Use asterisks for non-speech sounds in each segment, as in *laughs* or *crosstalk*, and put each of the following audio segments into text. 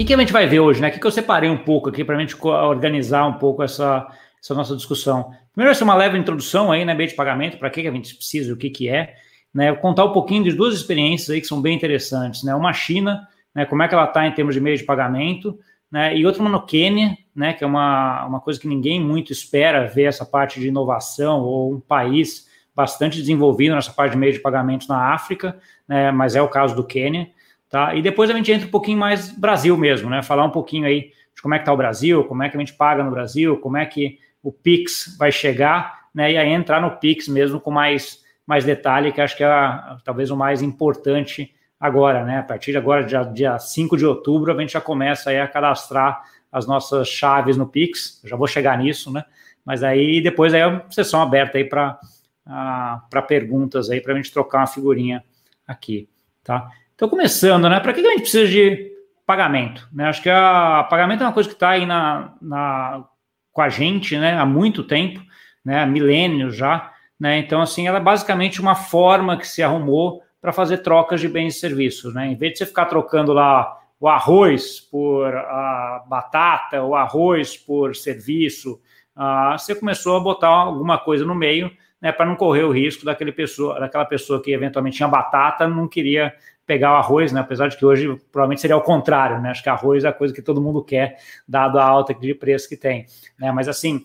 que, que a gente vai ver hoje, né? O que, que eu separei um pouco aqui para a gente organizar um pouco essa, essa nossa discussão. Primeiro, vai ser uma leve introdução aí, né, meio de pagamento, para que, que a gente precisa, o que, que é, né? Contar um pouquinho de duas experiências aí que são bem interessantes, né? Uma China, né? Como é que ela está em termos de meio de pagamento, né? E outra uma no Quênia, né? Que é uma, uma coisa que ninguém muito espera ver essa parte de inovação ou um país bastante desenvolvido nessa parte de meio de pagamentos na África, né? Mas é o caso do Quênia. Tá? E depois a gente entra um pouquinho mais Brasil mesmo, né? Falar um pouquinho aí de como é que está o Brasil, como é que a gente paga no Brasil, como é que o Pix vai chegar, né? E aí entrar no Pix mesmo com mais, mais detalhe, que acho que é talvez o mais importante agora, né? A partir de agora, dia, dia 5 de outubro, a gente já começa aí a cadastrar as nossas chaves no Pix. Já vou chegar nisso, né? Mas aí depois aí é uma sessão aberta aí para para perguntas aí, para a gente trocar uma figurinha aqui, tá? Então, começando, né? Para que a gente precisa de pagamento? Né? Acho que a pagamento é uma coisa que está aí na, na, com a gente né, há muito tempo, né, há milênios já. Né? Então, assim, ela é basicamente uma forma que se arrumou para fazer trocas de bens e serviços. Né? Em vez de você ficar trocando lá o arroz por a batata, o arroz por serviço, você começou a botar alguma coisa no meio né, para não correr o risco daquele pessoa, daquela pessoa que eventualmente tinha batata, não queria pegar o arroz, né? Apesar de que hoje provavelmente seria o contrário, né? Acho que arroz é a coisa que todo mundo quer, dado a alta de preço que tem, né? Mas assim,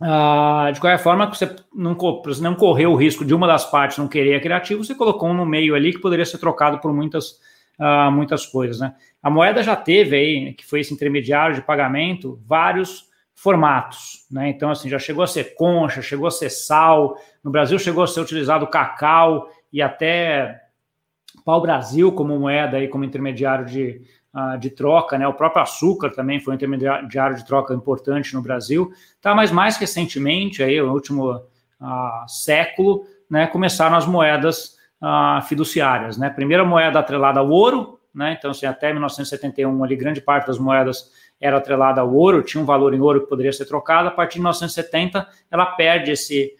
uh, de qualquer forma, você não, você não correu o risco de uma das partes não querer aquele ativo, você colocou um no meio ali que poderia ser trocado por muitas, uh, muitas coisas, né? A moeda já teve aí, que foi esse intermediário de pagamento, vários formatos, né? Então, assim, já chegou a ser concha, chegou a ser sal, no Brasil chegou a ser utilizado cacau e até pau-brasil como moeda e como intermediário de, uh, de troca, né? O próprio açúcar também foi um intermediário de troca importante no Brasil, tá? Mas mais recentemente, aí, no último uh, século, né, começaram as moedas uh, fiduciárias, né? Primeira moeda atrelada ao ouro, né? Então, assim, até 1971, ali, grande parte das moedas era atrelada ao ouro, tinha um valor em ouro que poderia ser trocado. A partir de 1970, ela perde esse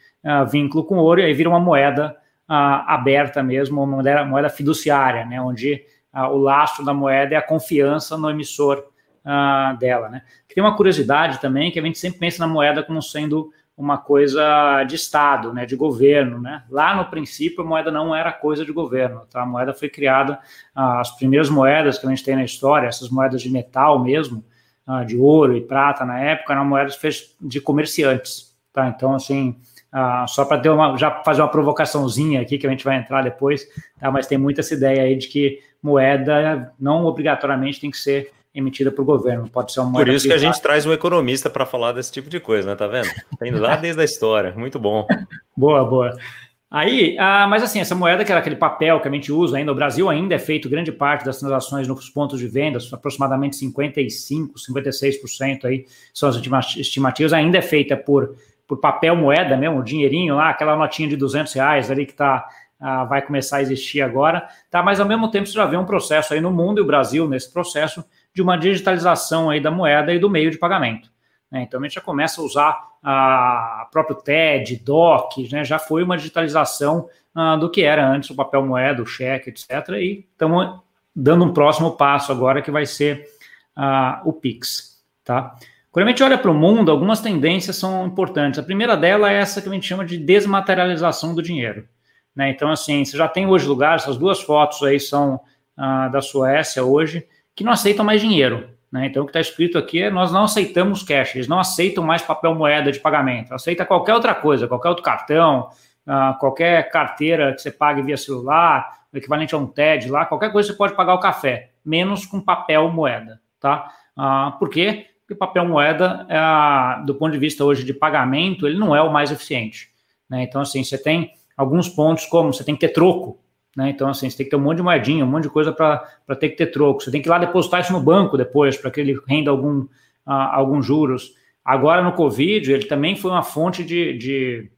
vínculo com ouro e aí vira uma moeda uh, aberta mesmo, uma moeda, moeda fiduciária, né, onde uh, o lastro da moeda é a confiança no emissor uh, dela. Né. Tem uma curiosidade também que a gente sempre pensa na moeda como sendo uma coisa de Estado, né, de governo. Né. Lá no princípio, a moeda não era coisa de governo. Tá? A moeda foi criada, as primeiras moedas que a gente tem na história, essas moedas de metal mesmo, de ouro e prata na época, eram moedas de comerciantes. Tá? Então, assim, ah, só para já fazer uma provocaçãozinha aqui que a gente vai entrar depois, tá? Mas tem muita essa ideia aí de que moeda não obrigatoriamente tem que ser emitida por governo, pode ser uma moeda. Por isso privada. que a gente traz um economista para falar desse tipo de coisa, né? Tá vendo? Tem lá *laughs* desde a história, muito bom. boa, boa. Aí, ah, mas assim, essa moeda que era aquele papel que a gente usa ainda, o Brasil ainda é feito grande parte das transações nos pontos de vendas, aproximadamente 55, 56% aí são as estimativas, ainda é feita por por papel moeda mesmo, o dinheirinho lá, aquela notinha de 200 reais ali que tá, ah, vai começar a existir agora, tá? Mas ao mesmo tempo você já vê um processo aí no mundo e o Brasil nesse processo de uma digitalização aí da moeda e do meio de pagamento. Né? Então a gente já começa a usar a próprio TED, DOC, né? Já foi uma digitalização ah, do que era antes o papel moeda, o cheque, etc. E estamos dando um próximo passo agora que vai ser ah, o Pix, tá? Quando a gente olha para o mundo, algumas tendências são importantes. A primeira dela é essa que a gente chama de desmaterialização do dinheiro. Né? Então, assim, você já tem hoje lugares, essas duas fotos aí são ah, da Suécia hoje, que não aceitam mais dinheiro. Né? Então, o que está escrito aqui é: nós não aceitamos cash, eles não aceitam mais papel moeda de pagamento, aceita qualquer outra coisa, qualquer outro cartão, ah, qualquer carteira que você pague via celular, equivalente a um TED lá, qualquer coisa você pode pagar o café, menos com papel moeda. Tá? Ah, por quê? Que o papel moeda, é, do ponto de vista hoje de pagamento, ele não é o mais eficiente. Né? Então, assim, você tem alguns pontos como você tem que ter troco. Né? Então, assim, você tem que ter um monte de moedinha, um monte de coisa para ter que ter troco. Você tem que ir lá depositar isso no banco depois, para que ele renda algum, alguns juros. Agora, no Covid, ele também foi uma fonte de, de,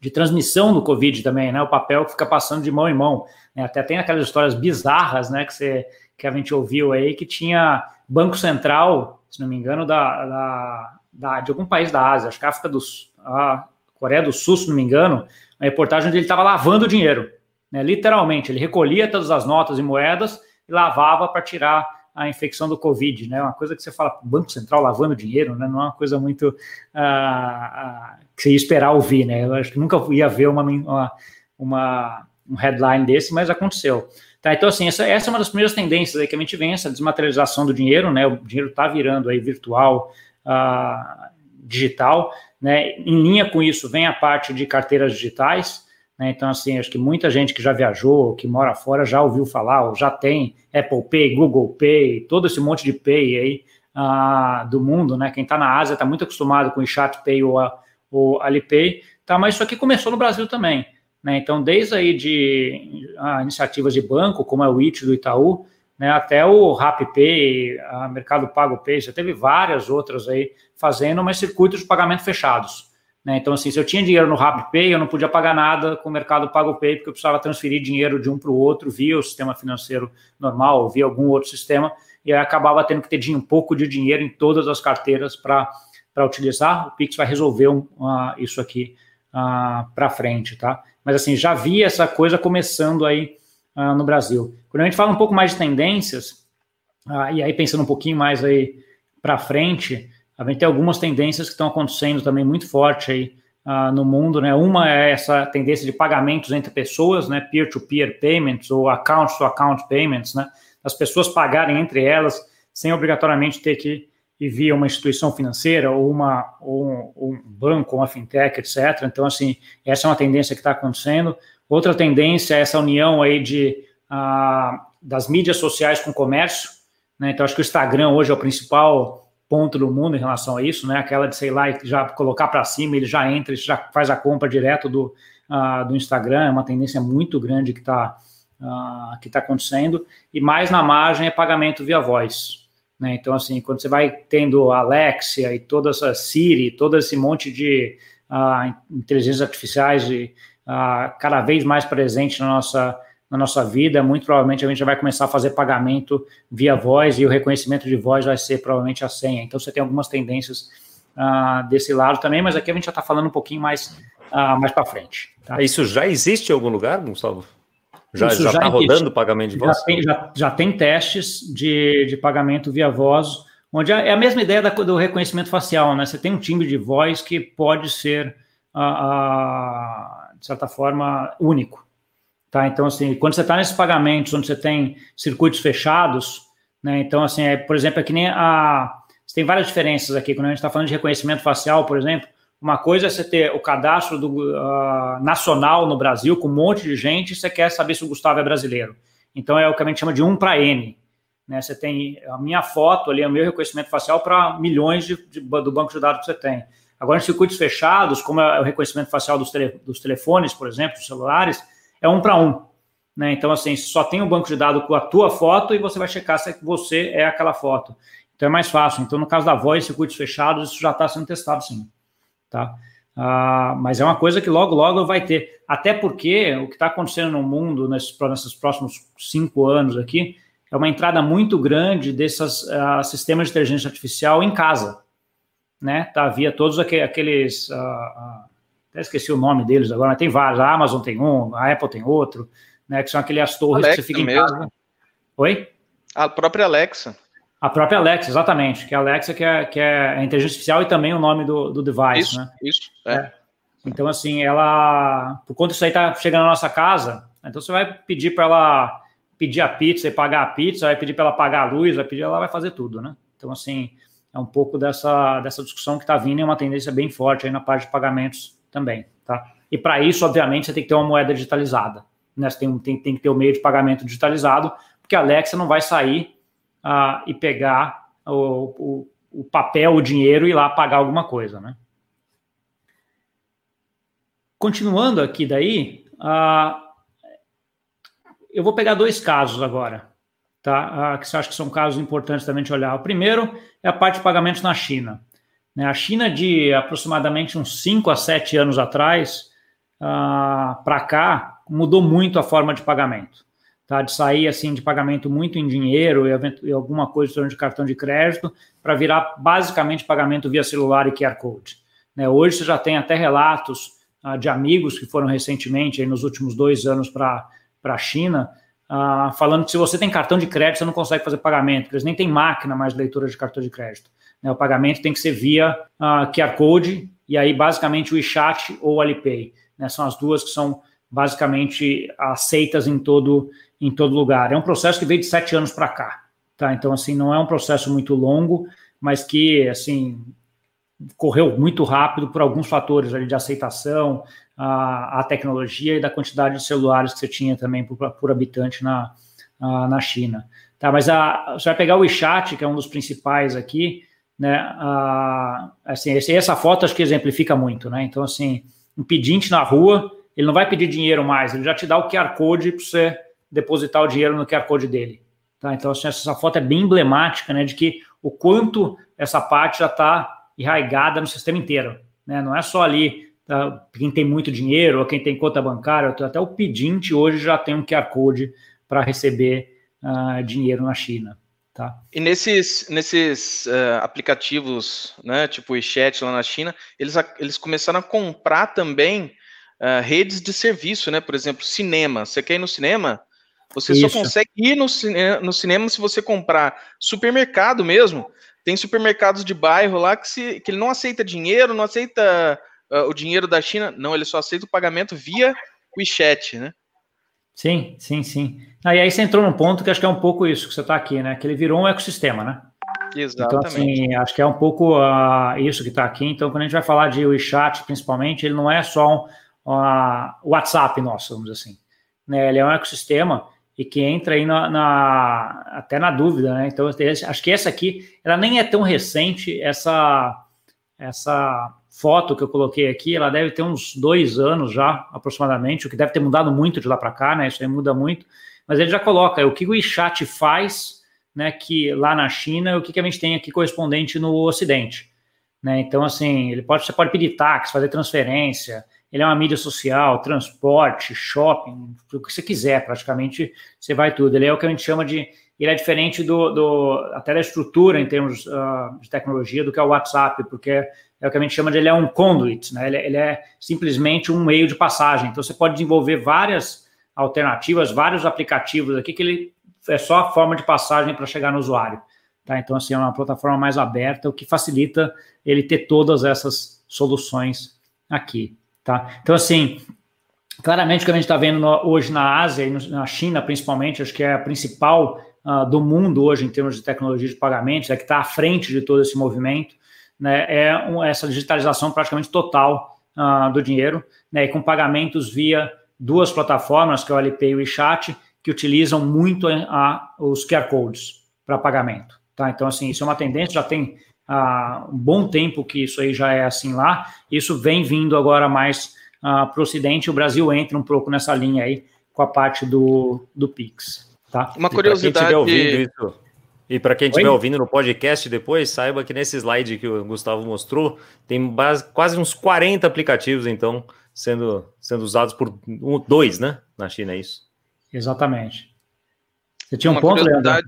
de, transmissão do Covid também, né? O papel que fica passando de mão em mão. Né? Até tem aquelas histórias bizarras, né, que, você, que a gente ouviu aí, que tinha Banco Central se não me engano, da, da, da, de algum país da Ásia, acho que a África do a Coreia do Sul, se não me engano, uma reportagem onde ele estava lavando dinheiro, né, literalmente, ele recolhia todas as notas e moedas e lavava para tirar a infecção do Covid, né? Uma coisa que você fala, Banco Central lavando dinheiro, né? Não é uma coisa muito uh, uh, que você ia esperar ouvir, né? Eu acho que nunca ia ver uma, uma, uma um headline desse, mas aconteceu. Tá, então, assim, essa, essa é uma das primeiras tendências aí que a gente vem, essa desmaterialização do dinheiro, né? O dinheiro está virando aí virtual, uh, digital, né? Em linha com isso vem a parte de carteiras digitais, né? Então, assim, acho que muita gente que já viajou, que mora fora, já ouviu falar, ou já tem Apple Pay, Google Pay, todo esse monte de Pay aí uh, do mundo, né? Quem está na Ásia está muito acostumado com o Chat Pay ou, a, ou Alipay, tá? Mas isso aqui começou no Brasil também, né? Então, desde aí de iniciativas de banco, como é o IT do Itaú, né, até o RapPay, a Mercado Pago Pay, já teve várias outras aí fazendo, mas circuitos de pagamento fechados. Né? Então, assim, se eu tinha dinheiro no RapPay, eu não podia pagar nada com o Mercado Pago Pay, porque eu precisava transferir dinheiro de um para o outro via o sistema financeiro normal, via algum outro sistema, e aí acabava tendo que ter um pouco de dinheiro em todas as carteiras para utilizar. O Pix vai resolver uh, isso aqui uh, para frente, tá? Mas, assim, já vi essa coisa começando aí uh, no Brasil. Quando a gente fala um pouco mais de tendências, uh, e aí pensando um pouquinho mais aí para frente, a gente tem algumas tendências que estão acontecendo também muito forte aí no mundo, né? Uma é essa tendência de pagamentos entre pessoas, né? Peer-to-peer -peer payments ou account-to-account -account payments, né? As pessoas pagarem entre elas sem obrigatoriamente ter que ir via uma instituição financeira ou, uma, ou um, um banco, uma fintech, etc. Então, assim, essa é uma tendência que está acontecendo. Outra tendência é essa união aí de, uh, das mídias sociais com o comércio. Né? Então, acho que o Instagram hoje é o principal ponto do mundo em relação a isso, né? Aquela de, sei lá, já colocar para cima, ele já entra, ele já faz a compra direto do, uh, do Instagram, é uma tendência muito grande que está uh, que tá acontecendo. E mais na margem é pagamento via voz. Né? Então, assim, quando você vai tendo Alexia e toda essa Siri, todo esse monte de uh, inteligências artificiais e uh, cada vez mais presente na nossa, na nossa vida, muito provavelmente a gente já vai começar a fazer pagamento via voz e o reconhecimento de voz vai ser provavelmente a senha. Então você tem algumas tendências uh, desse lado também, mas aqui a gente já está falando um pouquinho mais, mais para frente. Tá? Isso já existe em algum lugar, Gustavo? Já está rodando o pagamento de voz? Já tem, já, já tem testes de, de pagamento via voz, onde é a mesma ideia da, do reconhecimento facial, né? Você tem um timbre de voz que pode ser uh, de certa forma, único. Tá? Então, assim, quando você está nesses pagamentos onde você tem circuitos fechados, né? Então, assim, é, por exemplo, é que nem a. Você tem várias diferenças aqui. Quando a gente está falando de reconhecimento facial, por exemplo, uma coisa é você ter o cadastro do, uh, nacional no Brasil com um monte de gente e você quer saber se o Gustavo é brasileiro. Então, é o que a gente chama de um para N. Né? Você tem a minha foto ali, o meu reconhecimento facial para milhões de, de, do banco de dados que você tem. Agora, em circuitos fechados, como é o reconhecimento facial dos, tele, dos telefones, por exemplo, dos celulares, é um para um. Né? Então, assim, só tem um banco de dados com a tua foto e você vai checar se você é aquela foto. Então, é mais fácil. Então, no caso da voz, circuitos fechados, isso já está sendo testado, sim. Tá? Ah, mas é uma coisa que logo, logo vai ter. Até porque o que está acontecendo no mundo nesses, nesses, próximos cinco anos aqui é uma entrada muito grande desses uh, sistemas de inteligência artificial em casa né? Tá, havia todos aqueles. Uh, uh, até esqueci o nome deles agora, mas tem vários. A Amazon tem um, a Apple tem outro, né? Que são aquelas torres Alexa que você fica mesmo. em casa. Oi? A própria Alexa. A própria Alexa, exatamente. Que é a Alexa que é, que é a inteligência artificial e também o nome do, do device, isso, né? Isso, é. é. Então, assim, ela. Por conta disso aí tá chegando na nossa casa, então você vai pedir para ela pedir a pizza e pagar a pizza, vai pedir para ela pagar a luz, vai pedir, ela vai fazer tudo, né? Então, assim, é um pouco dessa, dessa discussão que está vindo e é uma tendência bem forte aí na parte de pagamentos também, tá? E para isso, obviamente, você tem que ter uma moeda digitalizada, né? Você tem, tem, tem que ter o um meio de pagamento digitalizado, porque a Alexa não vai sair uh, e pegar o, o, o, papel, o dinheiro e ir lá pagar alguma coisa, né? Continuando aqui daí, uh, eu vou pegar dois casos agora, tá? Ah, que eu acho que são casos importantes também de olhar. O primeiro é a parte de pagamentos na China. Né? A China, de aproximadamente uns 5 a 7 anos atrás, ah, para cá, mudou muito a forma de pagamento. Tá? De sair assim de pagamento muito em dinheiro e, alguma coisa de cartão de crédito, para virar basicamente pagamento via celular e QR Code. Né? Hoje você já tem até relatos ah, de amigos que foram recentemente, aí, nos últimos dois anos, para a China, uh, falando que se você tem cartão de crédito, você não consegue fazer pagamento, porque eles nem têm máquina mais de leitura de cartão de crédito. Né? O pagamento tem que ser via uh, QR Code, e aí basicamente o WeChat ou o Alipay. Né? São as duas que são basicamente aceitas em todo, em todo lugar. É um processo que veio de sete anos para cá. Tá? Então, assim, não é um processo muito longo, mas que, assim, correu muito rápido por alguns fatores ali de aceitação, a, a tecnologia e da quantidade de celulares que você tinha também por, por habitante na, a, na China. Tá, mas a, você vai pegar o WeChat, que é um dos principais aqui, né? A, assim, esse, essa foto acho que exemplifica muito, né? Então, assim, um pedinte na rua, ele não vai pedir dinheiro mais, ele já te dá o QR Code para você depositar o dinheiro no QR Code dele. Tá? Então, assim, essa foto é bem emblemática, né? De que o quanto essa parte já está enraigada no sistema inteiro. Né? Não é só ali tá, quem tem muito dinheiro ou quem tem conta bancária, até o pedinte hoje já tem um QR Code para receber uh, dinheiro na China. Tá? E nesses, nesses uh, aplicativos, né, tipo o WeChat lá na China, eles, eles começaram a comprar também uh, redes de serviço, né? Por exemplo, cinema. Você quer ir no cinema? Você Isso. só consegue ir no, cine no cinema se você comprar supermercado mesmo. Tem supermercados de bairro lá que, se, que ele não aceita dinheiro, não aceita uh, o dinheiro da China. Não, ele só aceita o pagamento via WeChat, né? Sim, sim, sim. Ah, e aí você entrou num ponto que acho que é um pouco isso que você está aqui, né? Que ele virou um ecossistema, né? Exatamente. Então, assim, acho que é um pouco uh, isso que está aqui. Então, quando a gente vai falar de WeChat, principalmente, ele não é só um uh, WhatsApp nosso, vamos dizer assim. Né? Ele é um ecossistema e que entra aí na, na, até na dúvida, né? Então, acho que essa aqui, ela nem é tão recente, essa, essa foto que eu coloquei aqui, ela deve ter uns dois anos já, aproximadamente, o que deve ter mudado muito de lá para cá, né? Isso aí muda muito, mas ele já coloca o que o WeChat faz, né, que lá na China, o que, que a gente tem aqui correspondente no Ocidente, né? Então, assim, ele pode, você pode pedir táxi, fazer transferência, ele é uma mídia social, transporte, shopping, o que você quiser, praticamente você vai tudo. Ele é o que a gente chama de. Ele é diferente do, do até da estrutura em termos uh, de tecnologia do que é o WhatsApp, porque é o que a gente chama de ele é um conduit, né? Ele, ele é simplesmente um meio de passagem. Então você pode desenvolver várias alternativas, vários aplicativos aqui que ele é só a forma de passagem para chegar no usuário. Tá? Então, assim, é uma plataforma mais aberta, o que facilita ele ter todas essas soluções aqui. Tá? Então, assim, claramente o que a gente está vendo no, hoje na Ásia e no, na China, principalmente, acho que é a principal uh, do mundo hoje em termos de tecnologia de pagamentos, é que está à frente de todo esse movimento, né, é um, essa digitalização praticamente total uh, do dinheiro, né, e com pagamentos via duas plataformas, que é o Alipay e o WeChat, que utilizam muito a, a, os QR Codes para pagamento. Tá? Então, assim, isso é uma tendência, já tem há um bom tempo que isso aí já é assim lá. Isso vem vindo agora mais uh, para o Ocidente. O Brasil entra um pouco nessa linha aí com a parte do, do Pix. Tá? Uma curiosidade. E para quem estiver ouvindo no podcast depois, saiba que nesse slide que o Gustavo mostrou, tem base, quase uns 40 aplicativos, então, sendo, sendo usados por um, dois, né? Na China, é isso? Exatamente. Você tinha um uma ponto, curiosidade,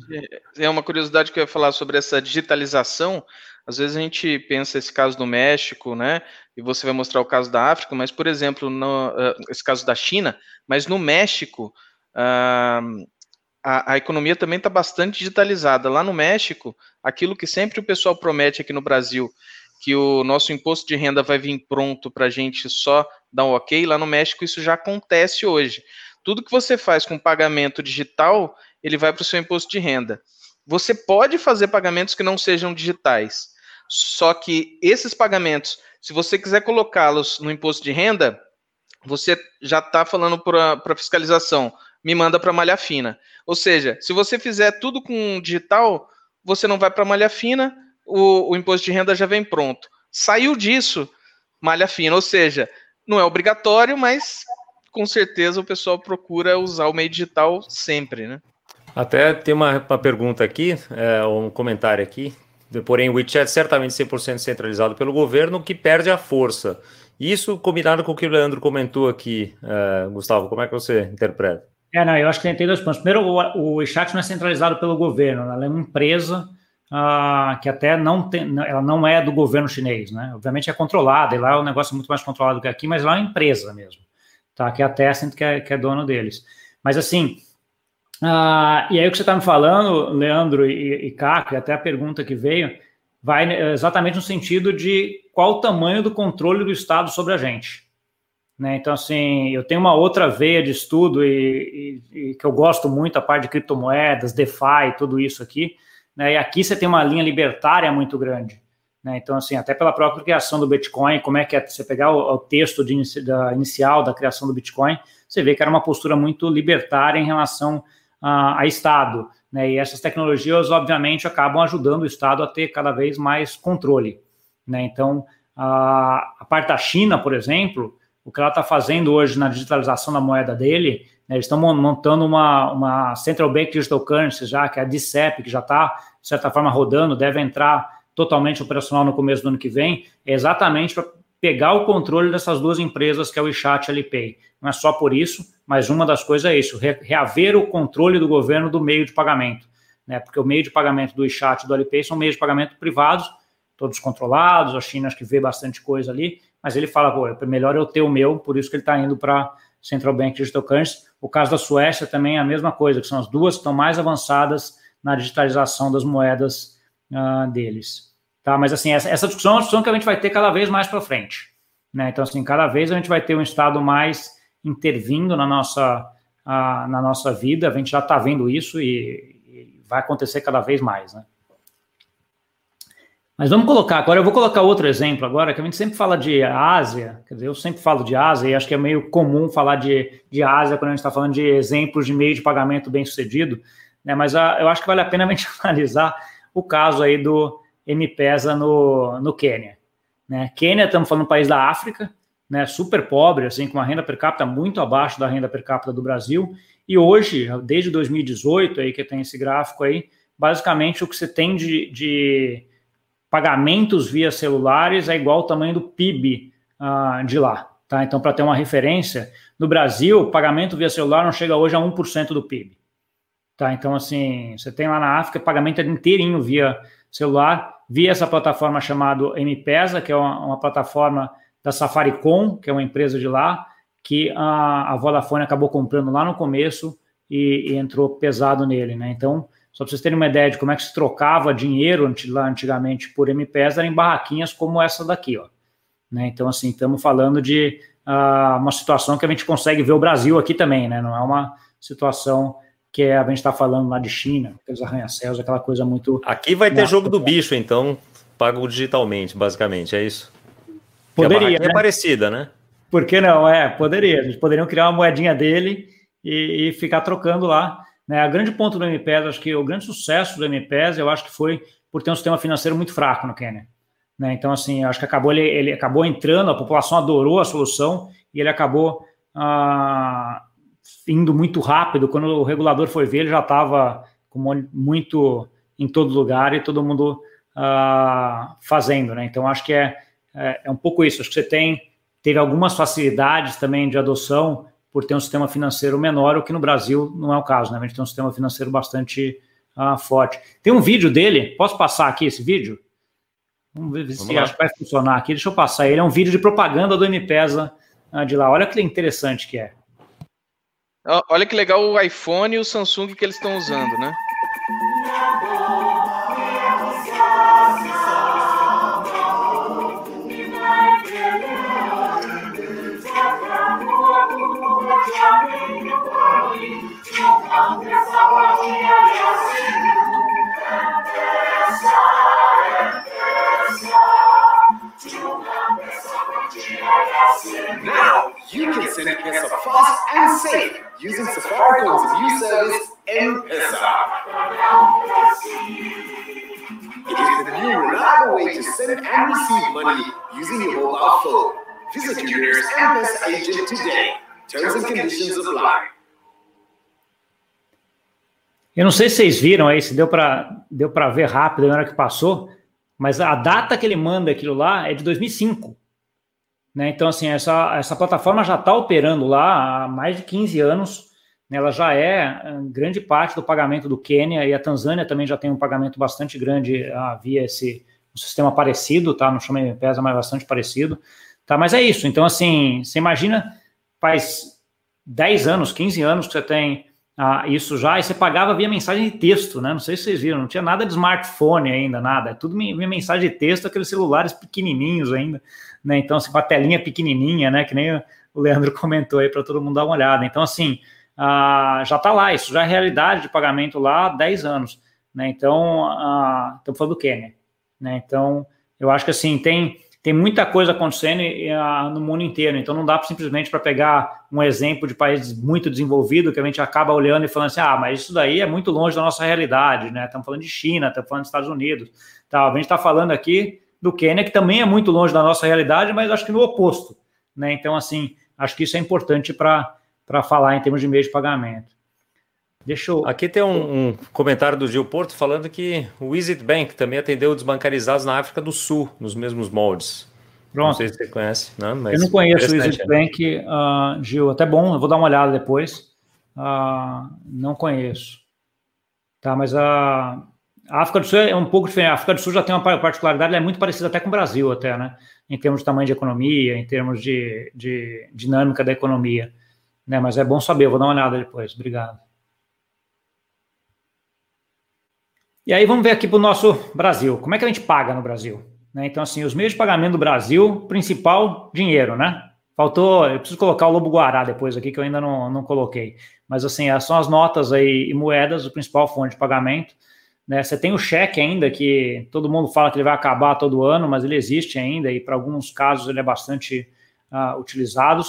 É uma curiosidade que eu ia falar sobre essa digitalização. Às vezes a gente pensa esse caso do México, né? E você vai mostrar o caso da África, mas, por exemplo, no, uh, esse caso da China, mas no México, uh, a, a, economia também está bastante digitalizada. Lá no México, aquilo que sempre o pessoal promete aqui no Brasil, que o nosso imposto de renda vai vir pronto para a gente só dar um ok, lá no México isso já acontece hoje. Tudo que você faz com pagamento digital, ele vai para o seu imposto de renda. Você pode fazer pagamentos que não sejam digitais, só que esses pagamentos, se você quiser colocá-los no imposto de renda, você já está falando para a fiscalização, me manda para malha fina. Ou seja, se você fizer tudo com digital, você não vai para malha fina, o, o imposto de renda já vem pronto. Saiu disso, malha fina. Ou seja, não é obrigatório, mas com certeza o pessoal procura usar o meio digital sempre, né? Até tem uma, uma pergunta aqui, é, um comentário aqui, Porém, o WeChat certamente 100% centralizado pelo governo, que perde a força. Isso combinado com o que o Leandro comentou aqui, uh, Gustavo, como é que você interpreta? É, não, eu acho que tem dois pontos. Primeiro, o, o WeChat não é centralizado pelo governo, ela é uma empresa uh, que até não tem, ela não é do governo chinês, né? Obviamente é controlada, e lá é um negócio muito mais controlado que aqui, mas lá é uma empresa mesmo, tá? Que é a Tencent que é, que é dono deles. Mas assim, Ah, e aí o que você está me falando, Leandro e, e Caco, até a pergunta que veio, vai exatamente no sentido de qual o tamanho do controle do Estado sobre a gente. Né? Então, assim, eu tenho uma outra veia de estudo e, e, e, que eu gosto muito, a parte de criptomoedas, DeFi, tudo isso aqui. Né? E aqui você tem uma linha libertária muito grande. Né? Então, assim, até pela própria criação do Bitcoin, como é que é você pegar o, o texto de, da, inicial da criação do Bitcoin, você vê que era uma postura muito libertária em relação a, a Estado. Né? E essas tecnologias, obviamente, acabam ajudando o Estado a ter cada vez mais controle. Né? Então, a, a parte da China, por exemplo, o que ela está fazendo hoje na digitalização da moeda dele, né, eles estão montando uma, uma Central Bank Digital Currency já, que é a DCEP, que já está, de certa forma, rodando, deve entrar totalmente operacional no começo do ano que vem, é exatamente para pegar o controle dessas duas empresas, que é o WeChat e a Alipay. Não é só por isso, mas uma das coisas é isso, reaver o controle do governo do meio de pagamento. Né, porque o meio de pagamento do WeChat e do Alipay são meios de pagamento privados, todos controlados, a China acho que vê bastante coisa ali, mas ele fala, pô, é melhor eu ter o meu, por isso que ele está indo para Central Bank Digital Currency. O caso da Suécia também é a mesma coisa, que são as duas que estão mais avançadas na digitalização das moedas uh, deles. Tá? Mas, assim, essa, essa, discussão é uma discussão que a gente vai ter cada vez mais para frente. Né? Então, assim, cada vez a gente vai ter um Estado mais intervindo na nossa, uh, na nossa vida, a gente já está vendo isso e, e vai acontecer cada vez mais, né? Mas vamos colocar, agora eu vou colocar outro exemplo agora, que a gente sempre fala de Ásia, quer dizer, eu sempre falo de Ásia e acho que é meio comum falar de, de Ásia quando a gente está falando de exemplos de meio de pagamento bem sucedido, né? mas a, eu acho que vale a pena a gente *laughs* analisar o caso aí do M-Pesa no, no Quênia. Né? Quênia, estamos falando um país da África, né, super pobre, assim, com uma renda per capita muito abaixo da renda per capita do Brasil, e hoje, desde 2018, aí que tem esse gráfico aí, basicamente o que você tem de, de pagamentos via celulares é igual ao tamanho do PIB uh, ah, de lá. Tá? Então, para ter uma referência, no Brasil, pagamento via celular não chega hoje a 1% do PIB. Tá? Então, assim, você tem lá na África pagamento inteirinho via celular, via essa plataforma chamada M-Pesa, que é uma, uma, plataforma da Safaricom, que é uma empresa de lá, que a, a Vodafone acabou comprando lá no começo e, e entrou pesado nele. Né? Então, só para vocês terem uma ideia de como é que se trocava dinheiro lá antigamente por MPES, era em barraquinhas como essa daqui, ó. Né? Então, assim, estamos falando de uh, uma situação que a gente consegue ver o Brasil aqui também, né? Não é uma situação que a gente está falando lá de China, aqueles arranha-céus, aquela coisa muito. Aqui vai ter jogo do bicho, então, pago digitalmente, basicamente, é isso? Poderia. Né? É parecida, né? Por que não? É, poderia. Eles poderiam criar uma moedinha dele e, e ficar trocando lá. Né? A grande ponto do MPES, acho que o grande sucesso do MPES, eu acho que foi por ter um sistema financeiro muito fraco no Quênia. Né? Então, assim, acho que acabou ele, ele, acabou entrando, a população adorou a solução e ele acabou ah, indo muito rápido. Quando o regulador foi ver, ele já estava muito em todo lugar e todo mundo ah, fazendo, né? Então, acho que é, é, é um pouco isso. Acho que você tem teve algumas facilidades também de adoção por ter um sistema financeiro menor, o que no Brasil não é o caso, né? A gente tem um sistema financeiro bastante uh, forte. Tem um vídeo dele, posso passar aqui esse vídeo? Vamos ver se acho que vai funcionar aqui. Deixa eu passar ele. É um vídeo de propaganda do M-Pesa uh, de lá. Olha que interessante que é. Olha que legal o iPhone e o Samsung que eles estão usando, né? Now you can send Pesa fast and safe using Safaricom's new service, M-Pesa. It is the new reliable way to send and receive money using your mobile phone. Visit your nearest M-Pesa agent today. Terms and conditions apply. Eu não sei se vocês viram aí, se deu para deu ver rápido na hora que passou, mas a data que ele manda aquilo lá é de 2005. Né? Então, assim, essa, essa plataforma já está operando lá há mais de 15 anos. Né? Ela já é eh, grande parte do pagamento do Quênia e a Tanzânia também já tem um pagamento bastante grande ah, via esse um sistema parecido, tá? Não chama MPESA, mas bastante parecido. Tá? Mas é isso. Então, assim, você imagina, faz 10 anos, 15 anos que você tem ah, isso já, e você pagava via mensagem de texto, né? Não sei se vocês viram, não tinha nada de smartphone ainda, nada. É tudo via mensagem de texto, aqueles celulares pequenininhos ainda, né? Então, assim, com a telinha pequenininha, né? Que nem o Leandro *laughs* comentou aí para todo mundo dar uma olhada. Então, assim, ah, já está lá, isso já é realidade de pagamento lá há 10 anos, né? Então, ah, estamos falando do Quênia, né? Então, eu acho que, assim, tem tem muita coisa acontecendo uh, no mundo inteiro, então não dá simplesmente para pegar um exemplo de país muito desenvolvido que a gente acaba olhando e falando assim, ah, mas isso daí é muito longe da nossa realidade, né? Estamos falando de China, estamos falando dos Estados Unidos, tá? A gente está falando aqui do Quênia, que também é muito longe da nossa realidade, mas acho que no oposto, né? Então, assim, acho que isso é importante para falar em termos de meio de pagamento. Deixa eu... Aqui tem um, um, comentário do Gil Porto falando que o Visit Bank também atendeu desbancarizados na África do Sul, nos mesmos moldes. Pronto. Não sei se você conhece, né? Mas eu não conheço o Visit Bank, uh, Gil. Até bom, eu vou dar uma olhada depois. Uh, não conheço. Tá, mas a, a, África do Sul é um pouco diferente. A África do Sul já tem uma particularidade, ela é muito parecida até com o Brasil, até, né? Em termos de tamanho de economia, em termos de, de dinâmica da economia. Né? Mas é bom saber, vou dar uma olhada depois. Obrigado. E aí vamos ver aqui para o nosso Brasil. Como é que a gente paga no Brasil? Né? Então, assim, os meios de pagamento do Brasil, principal, dinheiro, né? Faltou, eu preciso colocar o Lobo Guará depois aqui, que eu ainda não, não coloquei. Mas, assim, são as notas aí e moedas, o principal fonte de pagamento. Né? Você tem o cheque ainda, que todo mundo fala que ele vai acabar todo ano, mas ele existe ainda, e para alguns casos ele é bastante uh, utilizado.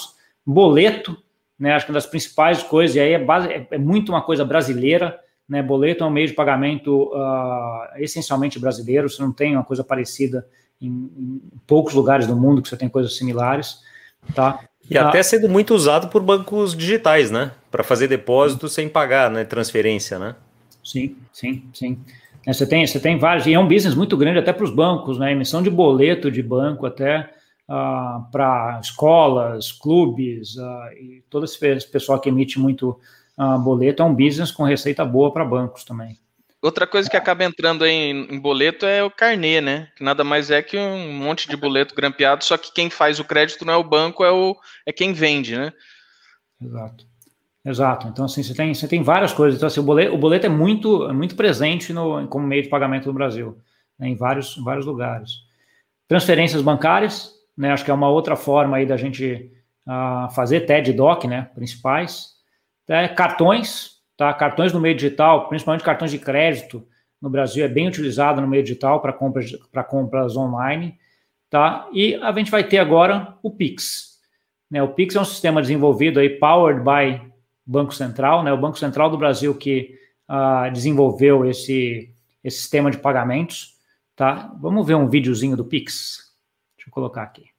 Boleto, né? Acho que uma das principais coisas, e aí é, base, é, é muito uma coisa brasileira, né? Boleto é um meio de pagamento uh, essencialmente brasileiro, você não tem uma coisa parecida em, em, poucos lugares do mundo que você tem coisas similares. Tá? E até ah, sendo muito usado por bancos digitais, né? Para fazer depósito sem pagar, né? Transferência, né? Sim, sim, sim. É, você tem, você tem vários, e é um business muito grande até para os bancos, né? Emissão de boleto de banco até uh, para escolas, clubes, uh, e todo esse pessoal que emite muito uh, boleto é um business com receita boa para bancos também. Outra coisa que acaba entrando em, em, boleto é o carnê, né? Que nada mais é que um monte de boleto grampeado, só que quem faz o crédito não é o banco, é, o, é quem vende, né? Exato. Exato. Então, assim, você tem, você tem várias coisas. Então, assim, o boleto, o boleto é muito, é muito presente no, como meio de pagamento no Brasil, né? em vários, vários lugares. Transferências bancárias, né? Acho que é uma outra forma aí da gente uh, fazer TED DOC, né? Principais. É, cartões, tá? Cartões no meio digital, principalmente cartões de crédito no Brasil, é bem utilizado no meio digital para compras, compras online, tá? E a gente vai ter agora o Pix. Né? O Pix é um sistema desenvolvido aí, powered by Banco Central, né? O Banco Central do Brasil que uh, desenvolveu esse, esse sistema de pagamentos, tá? Vamos ver um videozinho do Pix. Deixa eu colocar aqui.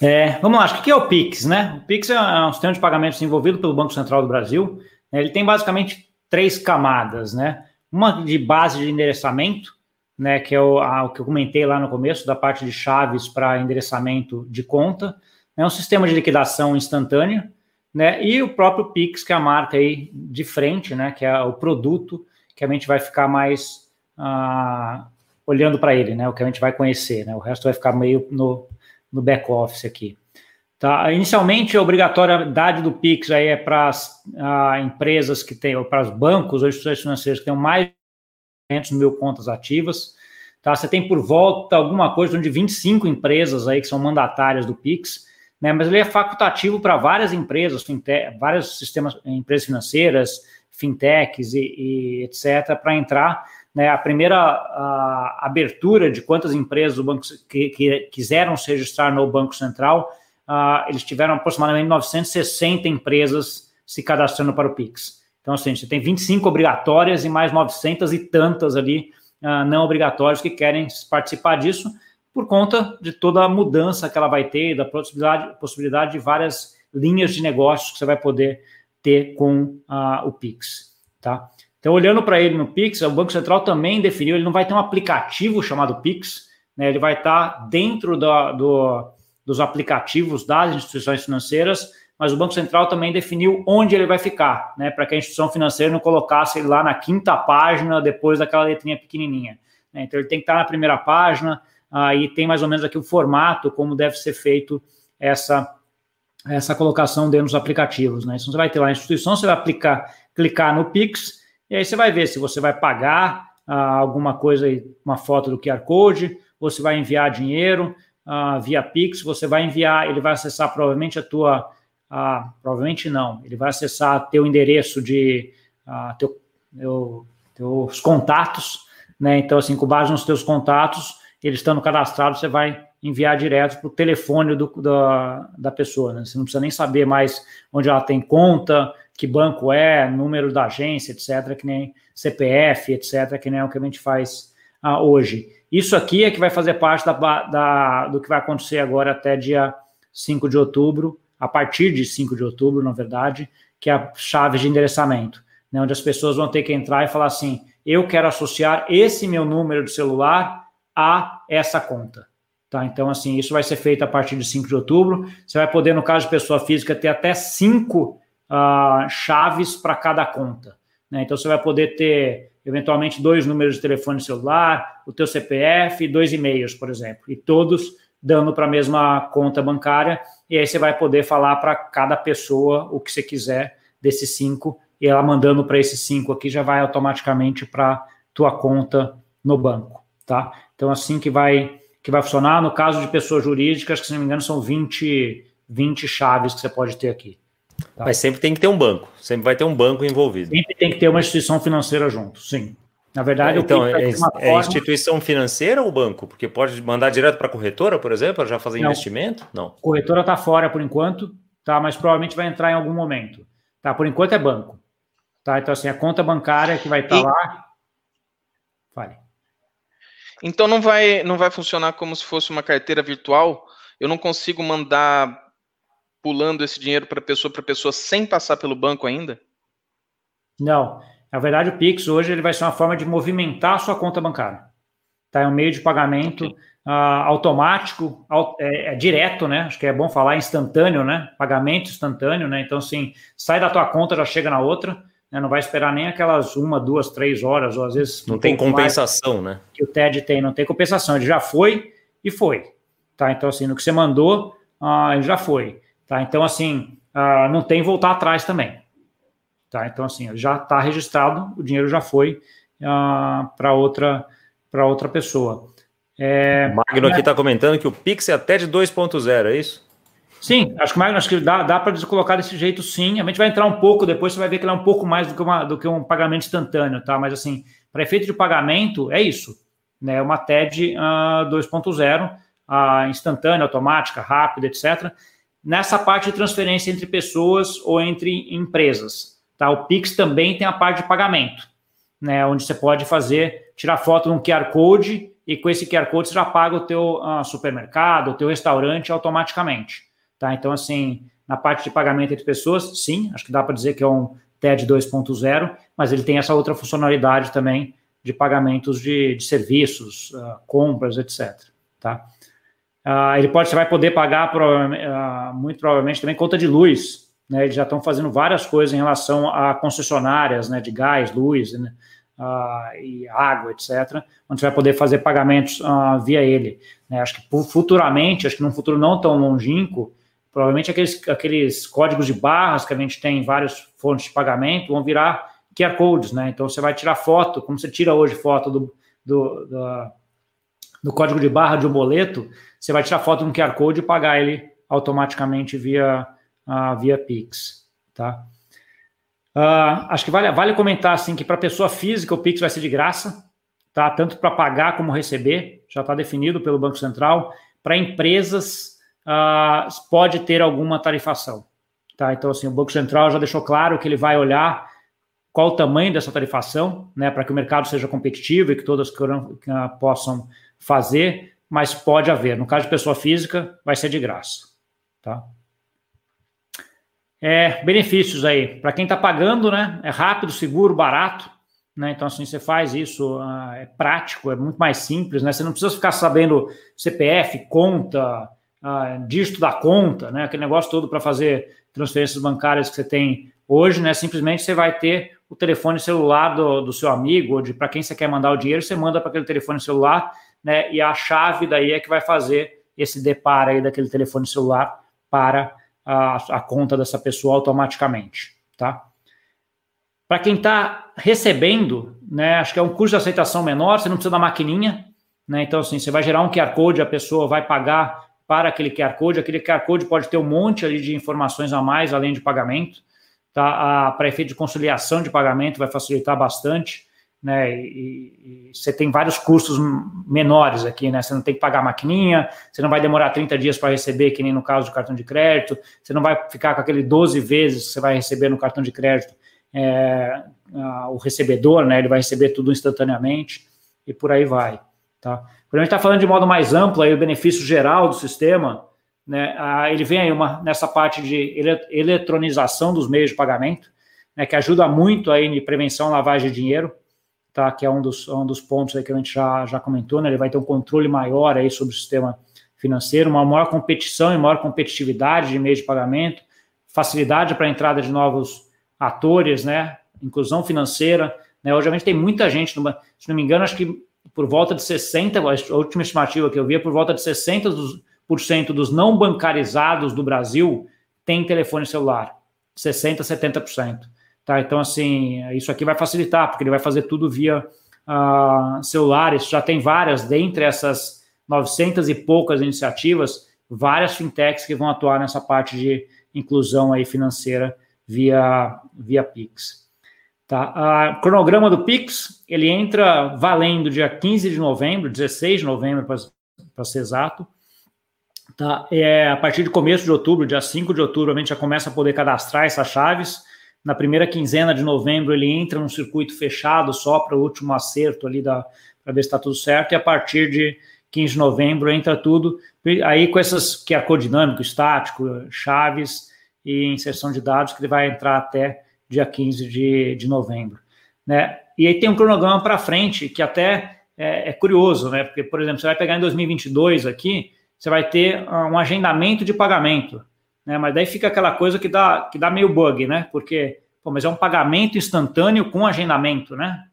É, vamos lá, o que é o Pix, né? O Pix é um sistema de pagamento desenvolvido pelo Banco Central do Brasil. Né? Ele tem basicamente três camadas, né? Uma de base de endereçamento, né? Que é o, a, o que eu comentei lá no começo, da parte de chaves para endereçamento de conta. é um sistema de liquidação instantânea, né? E o próprio Pix, que é a marca aí de frente, né? Que é o produto que a gente vai ficar mais ah, olhando para ele, né? O que a gente vai conhecer, né? O resto vai ficar meio no, no back office aqui. Tá? Inicialmente, a obrigatoriedade do Pix aí é para as empresas que têm, para os bancos ou instituições financeiras que tenham mais de 500 mil contas ativas. Tá? Você tem por volta alguma coisa de 25 empresas aí que são mandatárias do Pix né? Mas ele é facultativo para várias empresas, fintech, vários sistemas, empresas financeiras, fintechs e, e etc., para entrar. Né? A primeira a abertura de quantas empresas o banco que, que quiseram se registrar no Banco Central, uh, eles tiveram aproximadamente 960 empresas se cadastrando para o Pix. Então, assim, você tem 25 obrigatórias e mais 900 e tantas ali uh, não obrigatórias que querem participar disso por conta de toda a mudança que ela vai ter, da possibilidade, possibilidade de várias linhas de negócios que você vai poder ter com uh, o Pix, tá? Então, olhando para ele no Pix, o Banco Central também definiu, ele não vai ter um aplicativo chamado Pix, né? Ele vai estar dentro da, do, dos aplicativos das instituições financeiras, mas o Banco Central também definiu onde ele vai ficar, né? Para que a instituição financeira não colocasse ele lá na quinta página, depois daquela letrinha pequenininha. Né? Então, ele tem que estar na primeira página, aí tem mais ou menos aqui o formato, como deve ser feito essa, essa colocação dentro dos aplicativos. Né? Então, você vai ter lá a instituição, você vai aplicar, clicar no Pix, e aí você vai ver se você vai pagar ah, alguma coisa, uma foto do QR Code, ou se vai enviar dinheiro ah, via Pix, você vai enviar, ele vai acessar provavelmente a tua, ah, provavelmente não, ele vai acessar teu endereço de, ah, teu, teu, teus contatos, né? Então, assim, com base nos teus contatos, eles estando cadastrados, você vai enviar direto para o telefone do, da, da pessoa. Né? Você não precisa nem saber mais onde ela tem conta, que banco é, número da agência, etc., que nem CPF, etc., que nem é o que a gente faz ah, hoje. Isso aqui é que vai fazer parte da, da, do que vai acontecer agora até dia 5 de outubro, a partir de 5 de outubro, na verdade, que é a chave de endereçamento, né, onde as pessoas vão ter que entrar e falar assim: eu quero associar esse meu número de celular a essa conta. Tá? Então, assim, isso vai ser feito a partir de 5 de outubro. Você vai poder, no caso de pessoa física, ter até cinco uh, chaves para cada conta. Né? Então, você vai poder ter, eventualmente, dois números de telefone celular, o teu CPF e dois e-mails, por exemplo, e todos dando para a mesma conta bancária. E aí você vai poder falar para cada pessoa o que você quiser desses cinco, e ela mandando para esses cinco aqui já vai automaticamente para tua conta no banco, tá? Então, assim que vai, que vai funcionar. No caso de pessoas jurídicas, que se não me engano, são 20, 20 chaves que você pode ter aqui. Tá? Mas sempre tem que ter um banco, sempre vai ter um banco envolvido. Sempre tem que ter uma instituição financeira junto, sim. Na verdade, é, então, é, é forma... instituição financeira ou banco? Porque pode mandar direto para a corretora, por exemplo, já fazer não. investimento? Não. Corretora está fora por enquanto, tá? Mas provavelmente vai entrar em algum momento. Tá? Por enquanto é banco. Tá? Então, assim, a conta bancária que vai estar tá e... lá. Fale. Então não vai, não vai funcionar como se fosse uma carteira virtual. Eu não consigo mandar pulando esse dinheiro para pessoa para pessoa sem passar pelo banco ainda? Não. Na verdade, o Pix hoje ele vai ser uma forma de movimentar a sua conta bancária. Tá? É um meio de pagamento okay. uh, automático, é, é, direto, né? Acho que é bom falar instantâneo, né? Pagamento instantâneo, né? Então, assim, sai da tua conta, já chega na outra né? não vai esperar nem aquelas uma, duas, três horas, ou às vezes. Não um tem compensação, né? Que o TED tem, não tem compensação, ele já foi e foi. Tá? Então, assim, no que você mandou, ah, ele já foi. Tá? Então, assim, ah, não tem voltar atrás também. Tá? Então, assim, já está registrado, o dinheiro já foi ah, para outra, outra pessoa. É, Magno aqui está comentando que o Pix é até de 2.0, é isso? Sim, acho que, acho que dá, dá para colocar desse jeito, sim. A gente vai entrar um pouco, depois você vai ver que ele é um pouco mais do que, uma, do que um pagamento instantâneo, tá? Mas, assim, para efeito de pagamento, é isso. Né? Uma TED uh, 2.0, uh, instantânea, automática, rápida, etc. Nessa parte de transferência entre pessoas ou entre empresas. Tá? O Pix também tem a parte de pagamento, né? onde você pode fazer, tirar foto de um QR Code e com esse QR Code você já paga o teu uh, supermercado, o teu restaurante automaticamente. Tá? Então, assim, na parte de pagamento entre pessoas, sim, acho que dá para dizer que é um TED 2.0, mas ele tem essa outra funcionalidade também de pagamentos de, de serviços, uh, compras, etc. Tá? Uh, ele pode, você vai poder pagar uh, muito provavelmente também conta de luz. Né? Eles já estão fazendo várias coisas em relação a concessionárias né, de gás, luz né, uh, e água, etc., onde você vai poder fazer pagamentos via ele. Né? Acho que futuramente, acho que num futuro não tão longínquo, provavelmente aqueles, aqueles códigos de barras que a gente tem em várias fontes de pagamento vão virar QR Codes, né? Então você vai tirar foto, como você tira hoje foto do, do, do, do código de barra de um boleto, você vai tirar foto um QR Code e pagar ele automaticamente via, uh, via Pix, tá? Uh, acho que vale, vale comentar assim que para pessoa física o Pix vai ser de graça, tá? Tanto para pagar como receber, já está definido pelo Banco Central. Para empresas uh, pode ter alguma tarifação, tá? Então assim o Banco Central já deixou claro que ele vai olhar qual o tamanho dessa tarifação, né, para que o mercado seja competitivo e que todas possam fazer mas pode haver. No caso de pessoa física, vai ser de graça. Tá? É, benefícios aí. Para quem está pagando, né? É rápido, seguro, barato. Né? Então, assim, você faz isso, uh, é prático, é muito mais simples, né? Você não precisa ficar sabendo CPF, conta, uh, dígito da conta, né? Aquele negócio todo para fazer transferências bancárias que você tem hoje, né? Simplesmente você vai ter o telefone celular do, do seu amigo, ou de para quem você quer mandar o dinheiro, você manda para aquele telefone celular né? E a chave daí é que vai fazer esse deparo aí daquele telefone celular para a, a conta dessa pessoa automaticamente, tá? Para quem está recebendo, né, acho que é um custo de aceitação menor, você não precisa da maquininha, né? Então, assim, você vai gerar um QR Code, a pessoa vai pagar para aquele QR Code, aquele QR Code pode ter um monte ali de informações a mais, além de pagamento, tá? Para efeito de conciliação de pagamento vai facilitar bastante né? E, e, você tem vários custos menores aqui, né? Você não tem que pagar a maquininha, você não vai demorar 30 dias para receber, que nem no caso do cartão de crédito, você não vai ficar com aquele 12 vezes que você vai receber no cartão de crédito é, a, o recebedor, né? Ele vai receber tudo instantaneamente e por aí vai, tá? Quando a gente está falando de modo mais amplo, aí o benefício geral do sistema, né? ele vem aí uma, nessa parte de ele, eletronização dos meios de pagamento, né? Que ajuda muito aí em prevenção à lavagem de dinheiro tá? Que é um dos, um dos pontos aí que a gente já, já comentou, né? Ele vai ter um controle maior aí sobre o sistema financeiro, uma maior competição e maior competitividade de meio de pagamento, facilidade para a entrada de novos atores, né? Inclusão financeira, né? Hoje a gente tem muita gente, se não me engano, acho que por volta de 60, a última estimativa que eu vi é por volta de 60% dos, por cento dos não bancarizados do Brasil tem telefone celular. 60, 70%. Tá? Então, assim, isso aqui vai facilitar, porque ele vai fazer tudo via uh, celulares. Já tem várias, dentre essas 900 e poucas iniciativas, várias fintechs que vão atuar nessa parte de inclusão aí financeira via, via Pix. Tá? Uh, cronograma do Pix, ele entra valendo dia 15 de novembro, 16 de novembro, para ser exato. Tá? É, a partir de começo de outubro, dia 5 de outubro, a gente já começa a poder cadastrar essas chaves na primeira quinzena de novembro ele entra num circuito fechado só para o último acerto ali da para ver se está tudo certo, e a partir de 15 de novembro entra tudo, aí com essas que é codinâmico, estático, chaves e inserção de dados, que ele vai entrar até dia 15 de, de novembro. Né? E aí tem um cronograma para frente que até é, é, curioso, né? Porque, por exemplo, você vai pegar em 2022 aqui, você vai ter um agendamento de pagamento né? Mas daí fica aquela coisa que dá, que dá meio bug, né? Porque, pô, mas é um pagamento instantâneo com agendamento, né?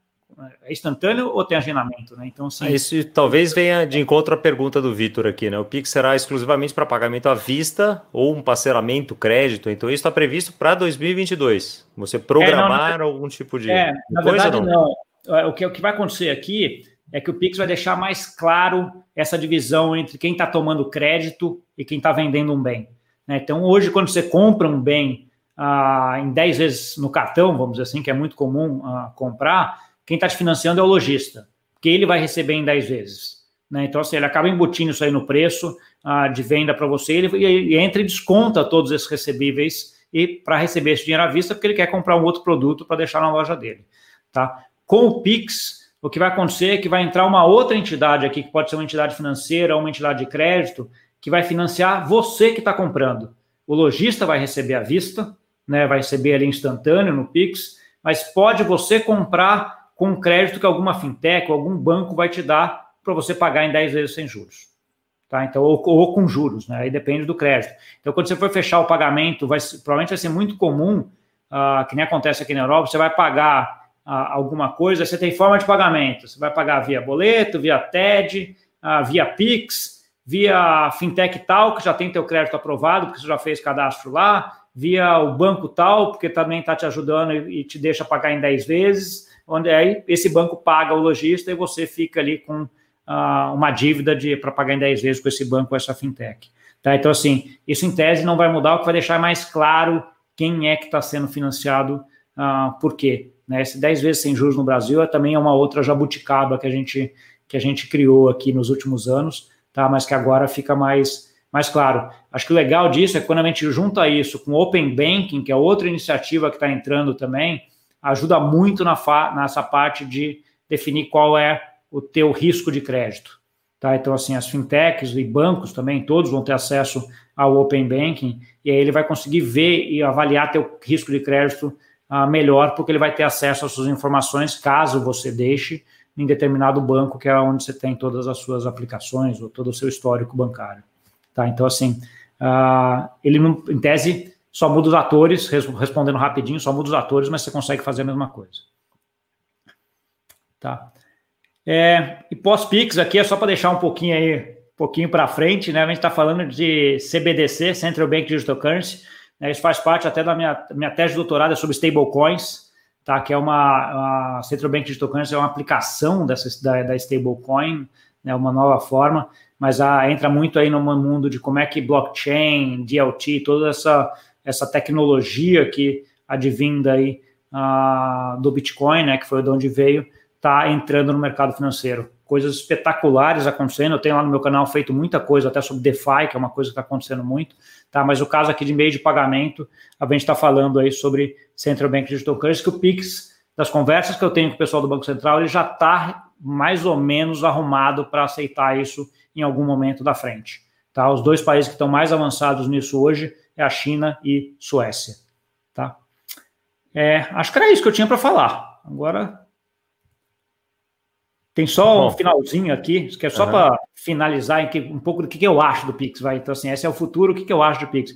É instantâneo ou tem agendamento, né? Então, sim. Isso talvez venha de encontro à pergunta do Vitor aqui, né? O Pix será exclusivamente para pagamento à vista ou um parcelamento, crédito. Então, isso está previsto para 2022. Você programar é, não, algum tipo de. É, na coisa, verdade, não. não. É, o que, o que vai acontecer aqui é que o Pix vai deixar mais claro essa divisão entre quem está tomando crédito e quem está vendendo um bem. Né? Então, hoje, quando você compra um bem ah, em 10 vezes no cartão, vamos dizer assim, que é muito comum ah, comprar, quem está te financiando é o lojista, porque ele vai receber em 10 vezes. Né? Então, assim, ele acaba embutindo isso aí no preço ah, de venda para você, ele, ele entra e desconta todos esses recebíveis e para receber esse dinheiro à vista, porque ele quer comprar um outro produto para deixar na loja dele. Tá? Com o Pix, o que vai acontecer é que vai entrar uma outra entidade aqui, que pode ser uma entidade financeira ou uma entidade de crédito, que vai financiar você que está comprando. O lojista vai receber à vista, né, vai receber ali instantâneo no Pix, mas pode você comprar com crédito que alguma fintech ou algum banco vai te dar para você pagar em 10 vezes sem juros. Tá? Então, ou, ou, com juros, né? Aí depende do crédito. Então, quando você for fechar o pagamento, vai, provavelmente vai ser muito comum, uh, que nem acontece aqui na Europa, você vai pagar uh, alguma coisa, você tem forma de pagamento. Você vai pagar via boleto, via TED, uh, via Pix, via fintech tal, que já tem teu crédito aprovado, porque você já fez cadastro lá, via o banco tal, porque também está te ajudando e, te deixa pagar em 10 vezes, onde aí esse banco paga o lojista e você fica ali com uh, uma dívida para pagar em 10 vezes com esse banco, com essa fintech. Tá? Então, assim, isso em tese não vai mudar, o que vai deixar mais claro quem é que está sendo financiado, uh, por quê. Né? Esse 10 vezes sem juros no Brasil é também uma outra jabuticaba que a gente, que a gente criou aqui nos últimos anos, tá? mas que agora fica mais, mais claro. Acho que o legal disso é que quando a gente junta isso com Open Banking, que é outra iniciativa que está entrando também, ajuda muito na nessa parte de definir qual é o teu risco de crédito. Tá? Então, assim, as fintechs e bancos também, todos vão ter acesso ao Open Banking, e aí ele vai conseguir ver e avaliar teu risco de crédito uh, melhor, porque ele vai ter acesso às suas informações, caso você deixe em determinado banco, que é onde você tem todas as suas aplicações ou todo o seu histórico bancário. Tá? Então, assim, uh, ele, não, em tese, só muda os atores, respondendo rapidinho, só muda os atores, mas você consegue fazer a mesma coisa. Tá? É, e pós-Pix aqui é só para deixar um pouquinho aí, um pouquinho para frente, né? A gente está falando de CBDC, Central Bank Digital Currency. Né? Isso faz parte até da minha, minha tese de doutorado é sobre stablecoins, tá? Que é uma a Central Bank Digital Currency é uma aplicação dessa da, da stablecoin, né? Uma nova forma, mas a, entra muito aí no mundo de como é que blockchain, DLT, toda essa essa tecnologia que advinda aí uh, do Bitcoin, né? Que foi de onde veio está entrando no mercado financeiro. Coisas espetaculares acontecendo. Eu tenho lá no meu canal feito muita coisa, até sobre DeFi, que é uma coisa que está acontecendo muito. Tá? Mas o caso aqui de meio de pagamento, a gente está falando aí sobre Central Bank Digital Currency, que o Pix, das conversas que eu tenho com o pessoal do Banco Central, ele já está mais ou menos arrumado para aceitar isso em algum momento da frente. Tá? Os dois países que estão mais avançados nisso hoje é a China e Suécia. Tá? É, acho que era isso que eu tinha para falar. Agora tem só Bom, um finalzinho aqui, que é só para finalizar que, um pouco do que, que eu acho do Pix, vai. Então, assim, esse é o futuro, o que, que eu acho do Pix.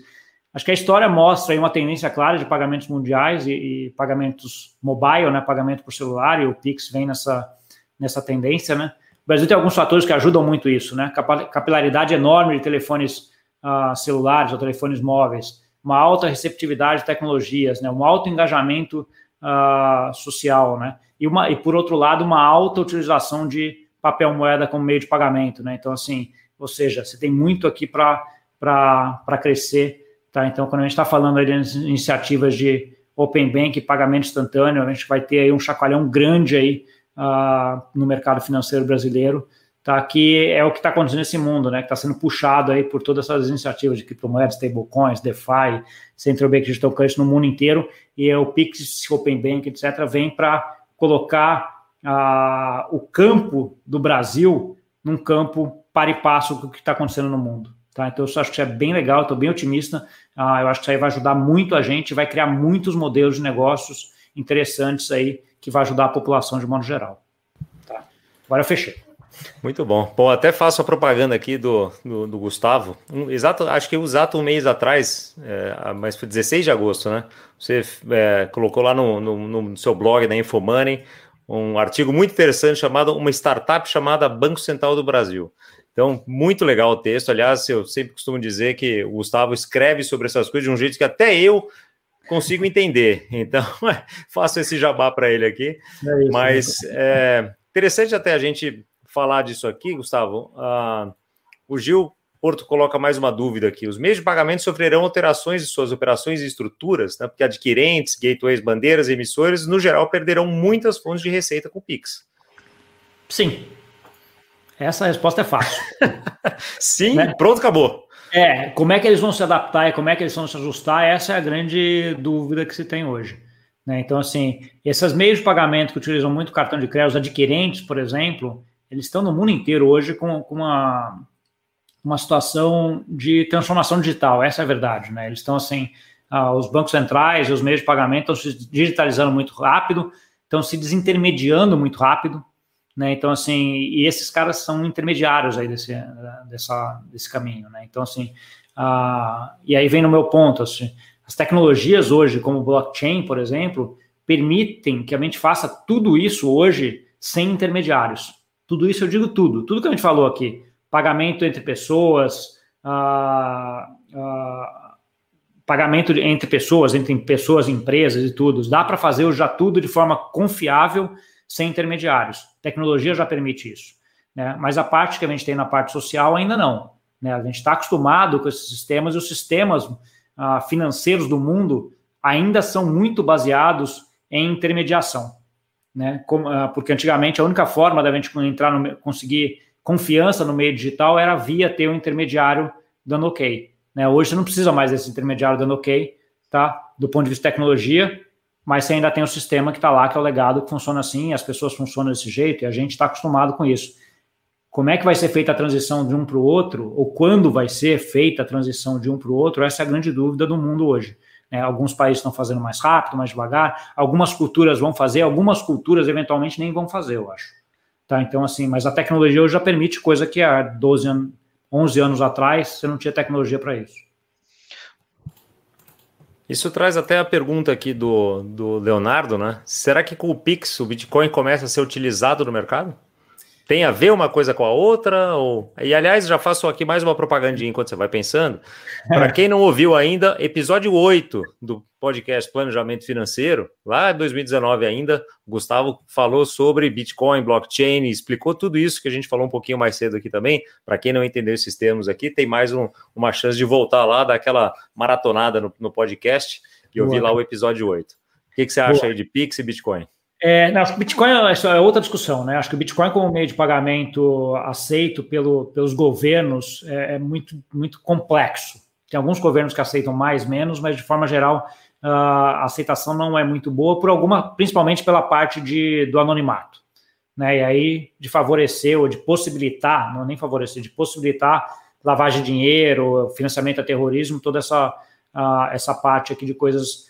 Acho que a história mostra aí uma tendência clara de pagamentos mundiais e, e, pagamentos mobile, né? Pagamento por celular, e o Pix vem nessa, nessa tendência, né? O Brasil tem alguns fatores que ajudam muito isso, né? Capilaridade enorme de telefones uh, celulares ou telefones móveis, uma alta receptividade de tecnologias, né? Um alto engajamento uh, social, né? E, uma, e, por outro lado, uma alta utilização de papel moeda como meio de pagamento, né? Então, assim, ou seja, você tem muito aqui para crescer, tá? Então, quando a gente está falando de iniciativas de Open Bank, pagamento instantâneo, a gente vai ter aí um chacoalhão grande aí uh, no mercado financeiro brasileiro, tá? Que é o que está acontecendo nesse mundo, né? Que está sendo puxado aí por todas essas iniciativas de criptomoedas, stablecoins, DeFi, Central Bank Digital Currency no mundo inteiro, e o Pix, Open Bank, etc., vem para colocar ah, o campo do Brasil num campo para e passo com o que está acontecendo no mundo. Tá? Então, eu acho que isso é bem legal, estou bem otimista. Ah, eu acho que isso aí vai ajudar muito a gente, vai criar muitos modelos de negócios interessantes aí, que vai ajudar a população de modo geral. Tá? Agora eu fechei. Muito bom. Bom, até faço a propaganda aqui do, do, do Gustavo. Um, exato, acho que exato um mês atrás, é, mas foi 16 de agosto, né? Você é, colocou lá no, no, no, seu blog da Infomoney um artigo muito interessante chamado Uma Startup chamada Banco Central do Brasil. Então, muito legal o texto. Aliás, eu sempre costumo dizer que o Gustavo escreve sobre essas coisas de um jeito que até eu consigo entender. Então, *laughs* faço esse jabá para ele aqui. É isso, Mas é interessante até a gente falar disso aqui, Gustavo. Uh, o Gil Porto coloca mais uma dúvida aqui. Os meios de pagamento sofrerão alterações de suas operações e estruturas, né? porque adquirentes, gateways, bandeiras, emissores, no geral, perderão muitas fontes de receita com o Pix. Sim. Essa resposta é fácil. *laughs* Sim, né? pronto, acabou. É, como é que eles vão se adaptar e como é que eles vão se ajustar, essa é a grande dúvida que se tem hoje. Né? Então, assim, esses meios de pagamento que utilizam muito cartão de crédito, os adquirentes, por exemplo, eles estão no mundo inteiro hoje com, com uma uma situação de transformação digital, essa é a verdade, né? Eles estão assim, ah, os bancos centrais e os meios de pagamento estão se digitalizando muito rápido, estão se desintermediando muito rápido, Né? Então, assim, e esses caras são intermediários aí desse, dessa, desse caminho, né? Então, assim, uh, e aí vem no meu ponto, assim, as tecnologias hoje, como blockchain, por exemplo, permitem que a gente faça tudo isso hoje sem intermediários. Tudo isso eu digo tudo, tudo que a gente falou aqui, pagamento entre pessoas, uh, uh, pagamento entre pessoas, entre pessoas e empresas e tudo. Dá para fazer já tudo de forma confiável, sem intermediários. Tecnologia já permite isso. Né? Mas a parte que a gente tem na parte social ainda não. Né? A gente está acostumado com esses sistemas e os sistemas uh, financeiros do mundo ainda são muito baseados em intermediação. Né? Como, uh, porque antigamente a única forma da gente entrar no, conseguir confiança no meio digital era via ter um intermediário dando ok. Né? Hoje você não precisa mais desse intermediário dando ok, tá? Do ponto de vista de tecnologia, mas você ainda tem o sistema que está lá, que é o legado, que funciona assim, as pessoas funcionam desse jeito, e a gente está acostumado com isso. Como é que vai ser feita a transição de um para o outro, ou quando vai ser feita a transição de um para o outro, essa é a grande dúvida do mundo hoje. Né? Alguns países estão fazendo mais rápido, mais devagar, algumas culturas vão fazer, algumas culturas eventualmente nem vão fazer, eu acho. Tá? Então, assim, mas a tecnologia hoje já permite coisa que há 12 anos, 11 anos atrás você não tinha tecnologia para isso. Isso traz até a pergunta aqui do, do Leonardo, né? Será que com o Pix o Bitcoin começa a ser utilizado no mercado? Tem a ver uma coisa com a outra? Ou... E aliás, já faço aqui mais uma propagandinha enquanto você vai pensando. *laughs* Para quem não ouviu ainda, episódio 8 do podcast Planejamento Financeiro, lá em 2019 ainda, o Gustavo falou sobre Bitcoin, blockchain, explicou tudo isso que a gente falou um pouquinho mais cedo aqui também. Para quem não entendeu esses termos aqui, tem mais um, uma chance de voltar lá, dar aquela maratonada no, no podcast e ouvir lá o episódio 8. O que, que você acha Boa. aí de Pix e Bitcoin? É, não, Bitcoin é outra discussão, né? Acho que o Bitcoin como meio de pagamento aceito pelo, pelos governos é, é, muito, muito complexo. Tem alguns governos que aceitam mais, menos, mas de forma geral a aceitação não é muito boa por alguma, principalmente pela parte de, do anonimato, né? E aí de favorecer ou de possibilitar, não nem favorecer, de possibilitar lavagem de dinheiro, financiamento a terrorismo, toda essa essa parte aqui de coisas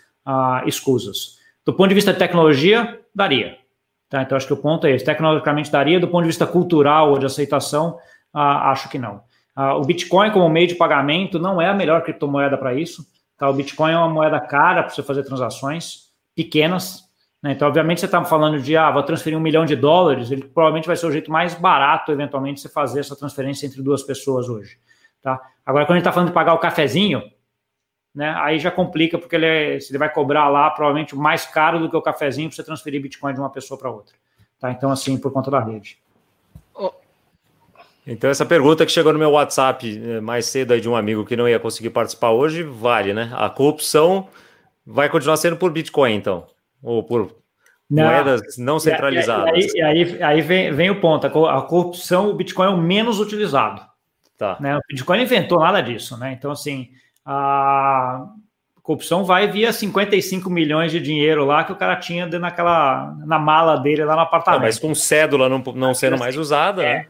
escusas. Do ponto de vista de tecnologia, daria. Tá? Então, acho que o ponto é esse. Tecnologicamente daria, do ponto de vista cultural ou de aceitação, ah, acho que não. Ah, o Bitcoin, como meio de pagamento, não é a melhor criptomoeda para isso. Tá? O Bitcoin é uma moeda cara para você fazer transações pequenas. Né? Então, obviamente, você está falando de, ah, vou transferir um milhão de dólares, ele provavelmente vai ser o jeito mais barato, eventualmente, você fazer essa transferência entre duas pessoas hoje. Tá? Agora, quando a gente está falando de pagar o cafezinho, né? Aí já complica, porque ele, é, ele vai cobrar lá provavelmente mais caro do que o cafezinho para você transferir Bitcoin de uma pessoa para outra. Tá? Então, assim, por conta da rede. Então, essa pergunta que chegou no meu WhatsApp eh, mais cedo aí de um amigo que não ia conseguir participar hoje, vale, né? A corrupção vai continuar sendo por Bitcoin, então? Ou por não, moedas não centralizadas? E aí, aí, aí vem, vem, o ponto: a corrupção, o Bitcoin é o menos utilizado. Tá. Né? O Bitcoin não inventou nada disso, né? Então, assim, a corrupção vai via 55 milhões de dinheiro lá que o cara tinha naquela na mala dele lá no apartamento. mas com cédula não, não sendo mais usada, é. né?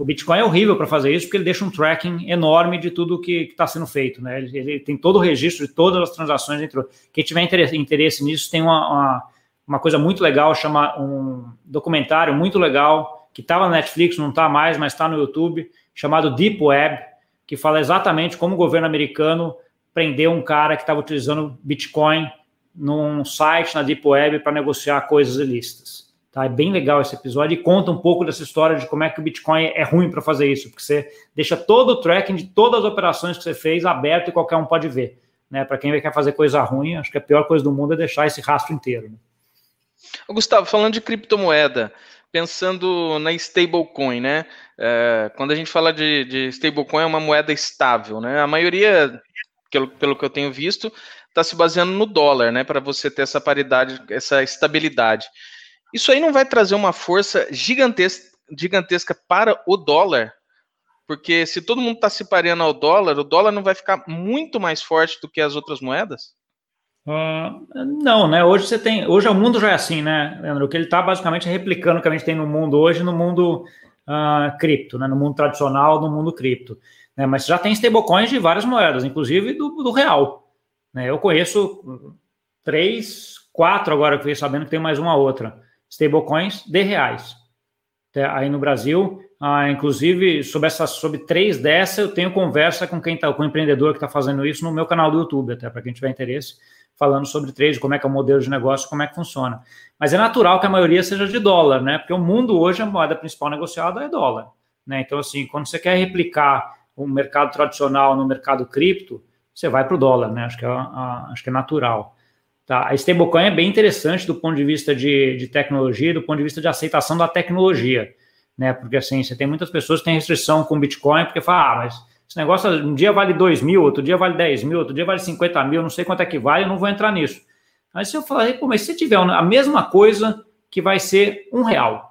O Bitcoin é horrível para fazer isso porque ele deixa um tracking enorme de tudo que está sendo feito, né? Ele, ele, tem todo o registro de todas as transações dentro. Quem tiver interesse, interesse nisso tem uma, uma, uma, coisa muito legal, chama um documentário muito legal que estava na Netflix, não está mais, mas está no YouTube, chamado Deep Web que fala exatamente como o governo americano prendeu um cara que estava utilizando Bitcoin num site na Deep Web para negociar coisas ilícitas. Tá? É bem legal esse episódio e conta um pouco dessa história de como é que o Bitcoin é ruim para fazer isso, porque você deixa todo o tracking de todas as operações que você fez aberto e qualquer um pode ver. Né? Para quem quer fazer coisa ruim, acho que a pior coisa do mundo é deixar esse rastro inteiro. Né? Gustavo, falando de criptomoeda, pensando na stablecoin, né? É, quando a gente fala de, de stablecoin, é uma moeda estável, né? A maioria, pelo, pelo que eu tenho visto, está se baseando no dólar, né? Para você ter essa paridade, essa estabilidade. Isso aí não vai trazer uma força gigantesca, gigantesca para o dólar? Porque se todo mundo está se pareando ao dólar, o dólar não vai ficar muito mais forte do que as outras moedas? Uh, não, né? Hoje você tem. Hoje o mundo já é assim, né, Leandro? O que ele está basicamente replicando o que a gente tem no mundo hoje, no mundo uh, cripto, né? No mundo tradicional, no mundo cripto. Né? Mas já tem stablecoins de várias moedas, inclusive do, do real. Né? Eu conheço três, quatro agora que eu fiquei sabendo que tem mais uma outra. Stablecoins de reais. aí no Brasil. Ah, inclusive, sobre, essa, sobre três dessas, eu tenho conversa com quem tá, com o empreendedor que está fazendo isso no meu canal do YouTube, até para quem tiver interesse, falando sobre trade, como é que é o modelo de negócio, como é que funciona. Mas é natural que a maioria seja de dólar, né? Porque o mundo hoje, a moeda principal negociada é dólar. Né? Então, assim, quando você quer replicar o mercado tradicional no mercado cripto, você vai para o dólar, né? Acho que é, acho que é natural. Tá? A stablecoin é bem interessante do ponto de vista de, de tecnologia, do ponto de vista de aceitação da tecnologia, né? Porque assim, você tem muitas pessoas que têm restrição com Bitcoin, porque falam, ah, mas esse negócio um dia vale 2 mil, outro dia vale 10 mil, outro dia vale 50 mil, não sei quanto é que vale, eu não vou entrar nisso. Aí se eu falar, pô, mas se tiver a mesma coisa que vai ser um real.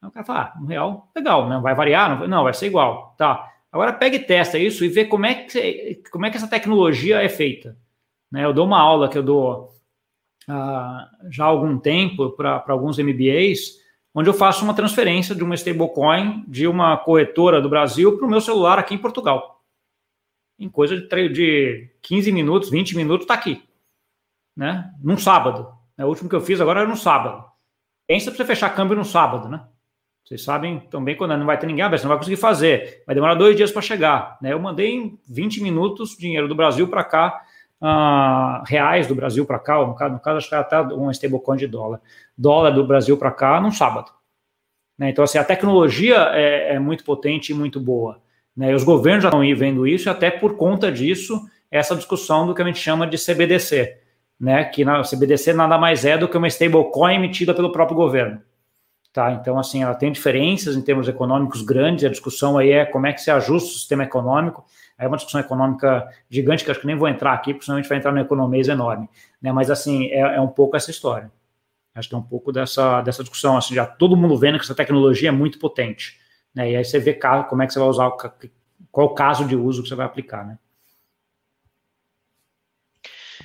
O cara fala, ah, um real, legal, não vai variar? Não, não, vai ser igual. Tá. Agora pega e testa isso e vê como é que, como é que essa tecnologia é feita. Né? Eu dou uma aula que eu dou uh, já há algum tempo para alguns MBAs, onde eu faço uma transferência de uma stablecoin de uma corretora do Brasil para o meu celular aqui em Portugal. Em coisa de, de 15 minutos, 20 minutos, está aqui. Né? Num sábado. Né? O último que eu fiz agora era no sábado. Pensa para você fechar câmbio no sábado, né? Vocês sabem também quando não vai ter ninguém aberto, você não vai conseguir fazer. Vai demorar dois dias para chegar. Né? Eu mandei em 20 minutos dinheiro do Brasil para cá uh, reais do Brasil para cá, no caso, no caso acho que até um stablecoin de dólar, dólar do Brasil para cá num sábado. Né? Então, assim, a tecnologia é, é, muito potente e muito boa. Né? E os governos já estão vendo isso, e até por conta disso, essa discussão do que a gente chama de CBDC, né? que na CBDC nada mais é do que uma stablecoin emitida pelo próprio governo. Tá? Então, assim, ela tem diferenças em termos econômicos grandes, a discussão aí é como é que se ajusta o sistema econômico, é uma discussão econômica gigante, que acho que nem vou entrar aqui, porque senão a gente vai entrar no economês enorme. Né? Mas, assim, é, é um pouco essa história. Acho que é um pouco dessa, dessa discussão. Assim, já todo mundo vendo que essa tecnologia é muito potente. Né? E aí você vê como é que você vai usar, qual o caso de uso que você vai aplicar. Né?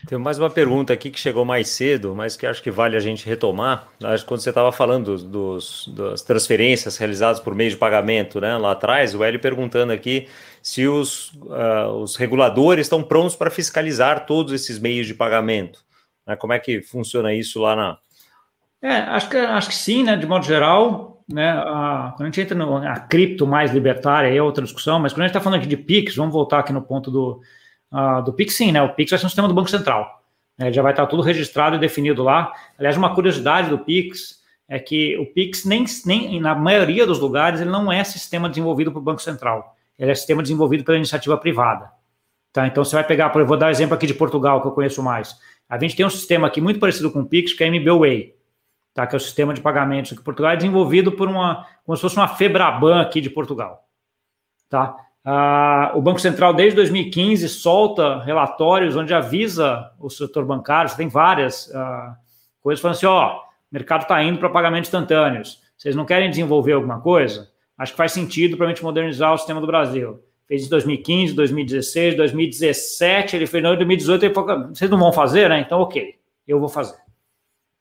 Tem mais uma pergunta aqui que chegou mais cedo, mas que acho que vale a gente retomar. Acho que quando você estava falando dos, das transferências realizadas por meio de pagamento né, lá atrás, o Hélio perguntando aqui se os, uh, os reguladores estão prontos para fiscalizar todos esses meios de pagamento. Né? Como é que funciona isso lá na. É, acho que, acho que sim, né? De modo geral, né? A, quando a gente entra na cripto mais libertária, é outra discussão, mas quando a gente está falando aqui de PIX, vamos voltar aqui no ponto do uh, do Pix, sim, né? O Pix vai ser um sistema do Banco Central. Né? Já vai estar tudo registrado e definido lá. Aliás, uma curiosidade do Pix é que o Pix, nem, nem na maioria dos lugares, ele não é sistema desenvolvido pelo Banco Central. Ele é sistema desenvolvido pela iniciativa privada. Tá? Então, você vai pegar, eu vou dar exemplo aqui de Portugal, que eu conheço mais. A gente tem um sistema aqui muito parecido com o Pix, que é a MBWay, tá? que é o sistema de pagamentos aqui em Portugal, é desenvolvido por uma, como se fosse uma Febraban aqui de Portugal. Tá? Ah, o Banco Central, desde 2015, solta relatórios onde avisa o setor bancário, você tem várias ah, coisas falando assim: ó, o mercado está indo para pagamentos instantâneos. Vocês não querem desenvolver alguma coisa? Acho que faz sentido para a gente modernizar o sistema do Brasil. Fez em 2015, 2016, 2017, ele fez em 2018, ele falou, vocês não vão fazer, né? Então, ok, eu vou fazer.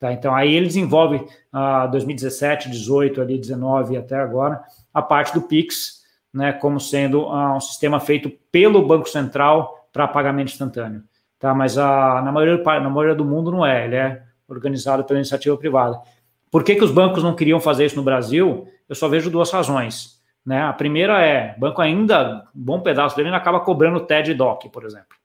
Tá, então, aí ele desenvolve ah, 2017, 18, ali, 19 até agora, a parte do Pix, né, como sendo uh, um sistema feito pelo Banco Central para pagamento instantâneo. Tá? Mas a, na, maioria, na maioria do mundo não é, ele é organizado pela iniciativa privada. Por que, que os bancos não queriam fazer isso no Brasil? Eu só vejo duas razões. Né? A primeira é, o banco ainda, um bom pedaço dele ainda acaba cobrando TED e DOC, por exemplo.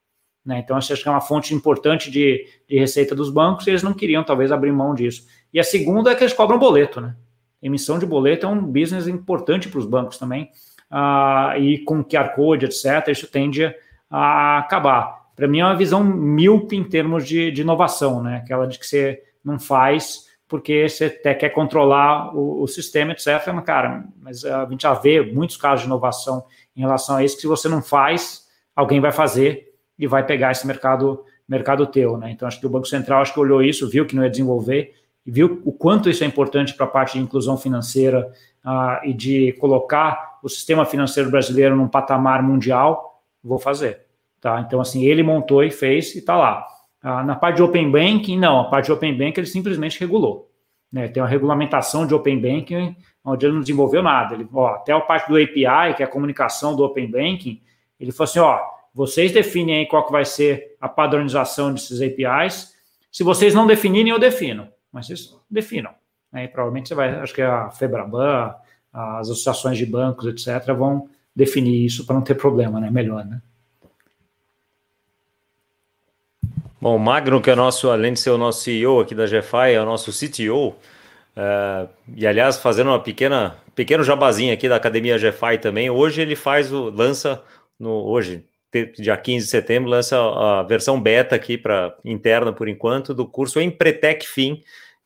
Né? Então, acho que é uma fonte importante de, de receita dos bancos e eles não queriam, talvez, abrir mão disso. E a segunda é que eles cobram boleto. Né? Emissão de boleto é um business importante para os bancos também uh, e com QR Code, etc., isso tende a acabar. Para mim é uma visão míope em termos de, de, inovação, né? Aquela de que você não faz porque você até quer controlar o, o sistema, etc. Mas, cara, mas a gente já vê muitos casos de inovação em relação a isso, que se você não faz, alguém vai fazer e vai pegar esse mercado mercado teu, né? Então acho que o Banco Central acho que olhou isso, viu que não ia desenvolver e viu o quanto isso é importante para a parte de inclusão financeira uh, e de colocar o sistema financeiro brasileiro num patamar mundial, vou fazer. Tá? Então, assim, ele montou e fez e está lá. Uh, na parte de Open Banking, não, a parte de Open Banking ele simplesmente regulou. Né? Tem uma regulamentação de Open Banking onde ele não desenvolveu nada. Ele, ó, até a parte do API, que é a comunicação do Open Banking, ele falou assim, ó, vocês definem aí qual que vai ser a padronização desses APIs. Se vocês não definirem, eu defino. Mas vocês definam. né, e provavelmente você vai, acho que a Febraban, as associações de bancos, etc., vão definir isso para não ter problema, né? Melhor, né? Bom, o Magno, que é nosso, além de ser o nosso CEO aqui da GFI, é o nosso CTO. Uh, e aliás, fazendo uma pequena pequeno jabazinho aqui da Academia GFI também. Hoje ele faz o lança no hoje, dia 15 de setembro, lança a versão beta aqui para interna por enquanto do curso Empretec Fim,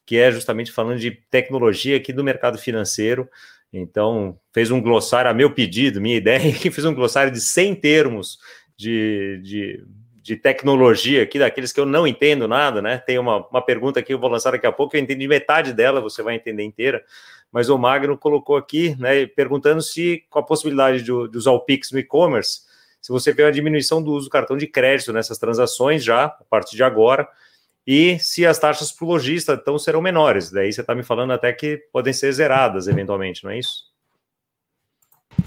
que é justamente falando de tecnologia aqui do mercado financeiro. Então, fez um glossário a meu pedido, minha *laughs* ideia, que fez um glossário de 100 termos de, de de tecnologia aqui, daqueles que eu não entendo nada, né? Tem uma, uma pergunta que eu vou lançar daqui a pouco, eu entendi metade dela, você vai entender inteira, mas o Magno colocou aqui, né, perguntando se, com a possibilidade de, de usar o Pix no e-commerce, se você vê uma diminuição do uso do cartão de crédito nessas transações já, a partir de agora, e se as taxas para o lojista então serão menores. Daí você está me falando até que podem ser zeradas eventualmente, não é isso?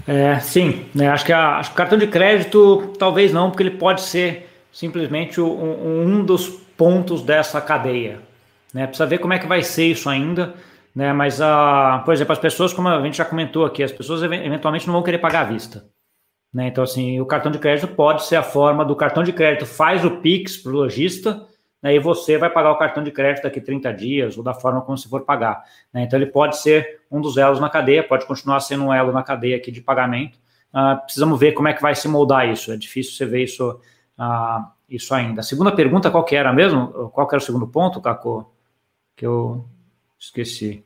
É, sim, né, acho, que a, acho que o cartão de crédito talvez não, porque ele pode ser simplesmente um, um dos pontos dessa cadeia. Né? Precisa ver como é que vai ser isso ainda, né? Mas, a, por exemplo, as pessoas, como a gente já comentou aqui, as pessoas eventualmente não vão querer pagar à vista. Né? Então, assim, o cartão de crédito pode ser a forma do cartão de crédito faz o Pix para o lojista, né? e você vai pagar o cartão de crédito daqui 30 dias, ou da forma como se for pagar. Né? Então, ele pode ser um dos elos na cadeia, pode continuar sendo um elo na cadeia aqui de pagamento. Uh, precisamos ver como é que vai se moldar isso. É difícil você ver isso ah, isso ainda. A segunda pergunta, qual que era mesmo? Qual que era o segundo ponto, Caco? Que eu esqueci.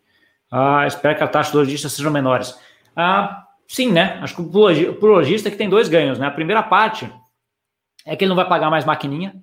Ah, espero que a taxa do lojista sejam menores. Ah, sim, né? Acho que o lojista é que tem dois ganhos, né? A primeira parte é que ele não vai pagar mais maquininha,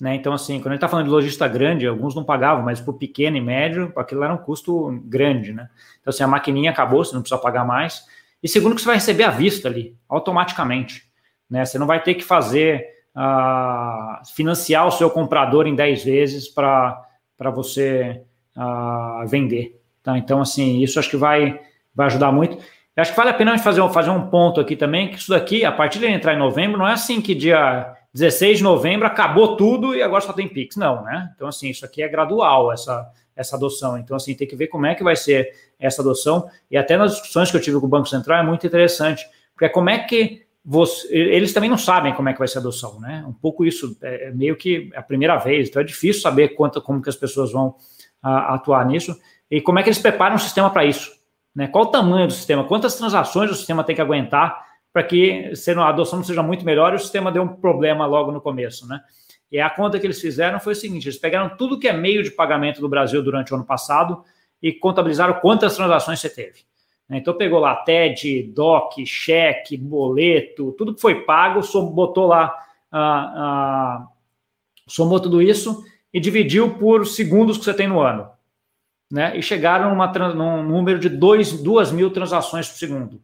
né? Então, assim, quando ele está falando de lojista grande, alguns não pagavam, mas para o pequeno e médio, aquilo era um custo grande, né? Então, assim, a maquininha acabou, você não precisa pagar mais. E segundo, que você vai receber à vista ali, automaticamente, né? Você não vai ter que fazer uh, financiar o seu comprador em 10 vezes para você uh, vender. Tá? Então, assim, isso acho que vai, vai ajudar muito. Eu acho que vale a pena fazer, fazer um ponto aqui também, que isso daqui, a partir de entrar em novembro, não é assim que dia 16 de novembro acabou tudo e agora só tem Pix. Não, né? Então, assim, isso aqui é gradual, essa, essa adoção. Então, assim, tem que ver como é que vai ser essa adoção. E até nas discussões que eu tive com o Banco Central é muito interessante, porque é como é que você, eles também não sabem como é que vai ser a adoção, né? Um pouco isso, é, é meio que a primeira vez, então é difícil saber quanto, como que as pessoas vão a, atuar nisso e como é que eles preparam o sistema para isso, né? Qual o tamanho do sistema, quantas transações o sistema tem que aguentar para que a adoção não seja muito melhor e o sistema dê um problema logo no começo, né? E a conta que eles fizeram foi o seguinte: eles pegaram tudo que é meio de pagamento do Brasil durante o ano passado e contabilizaram quantas transações você teve. Né? Então pegou lá TED, DOC, cheque, boleto, tudo que foi pago, botou lá, ah, ah, somou tudo isso e dividiu por segundos que você tem no ano. Né? E chegaram numa, num número de 2 mil transações por segundo,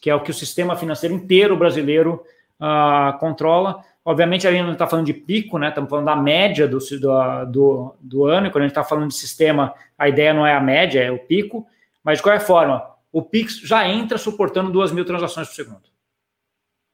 que é o que o sistema financeiro inteiro brasileiro ah, controla. Obviamente, a gente não está falando de pico, né? Estamos falando da média do, do, do ano, e quando a gente está falando de sistema, a ideia não é a média, é o pico. Mas, de qualquer forma, o Pix já entra suportando 2 mil transações por segundo.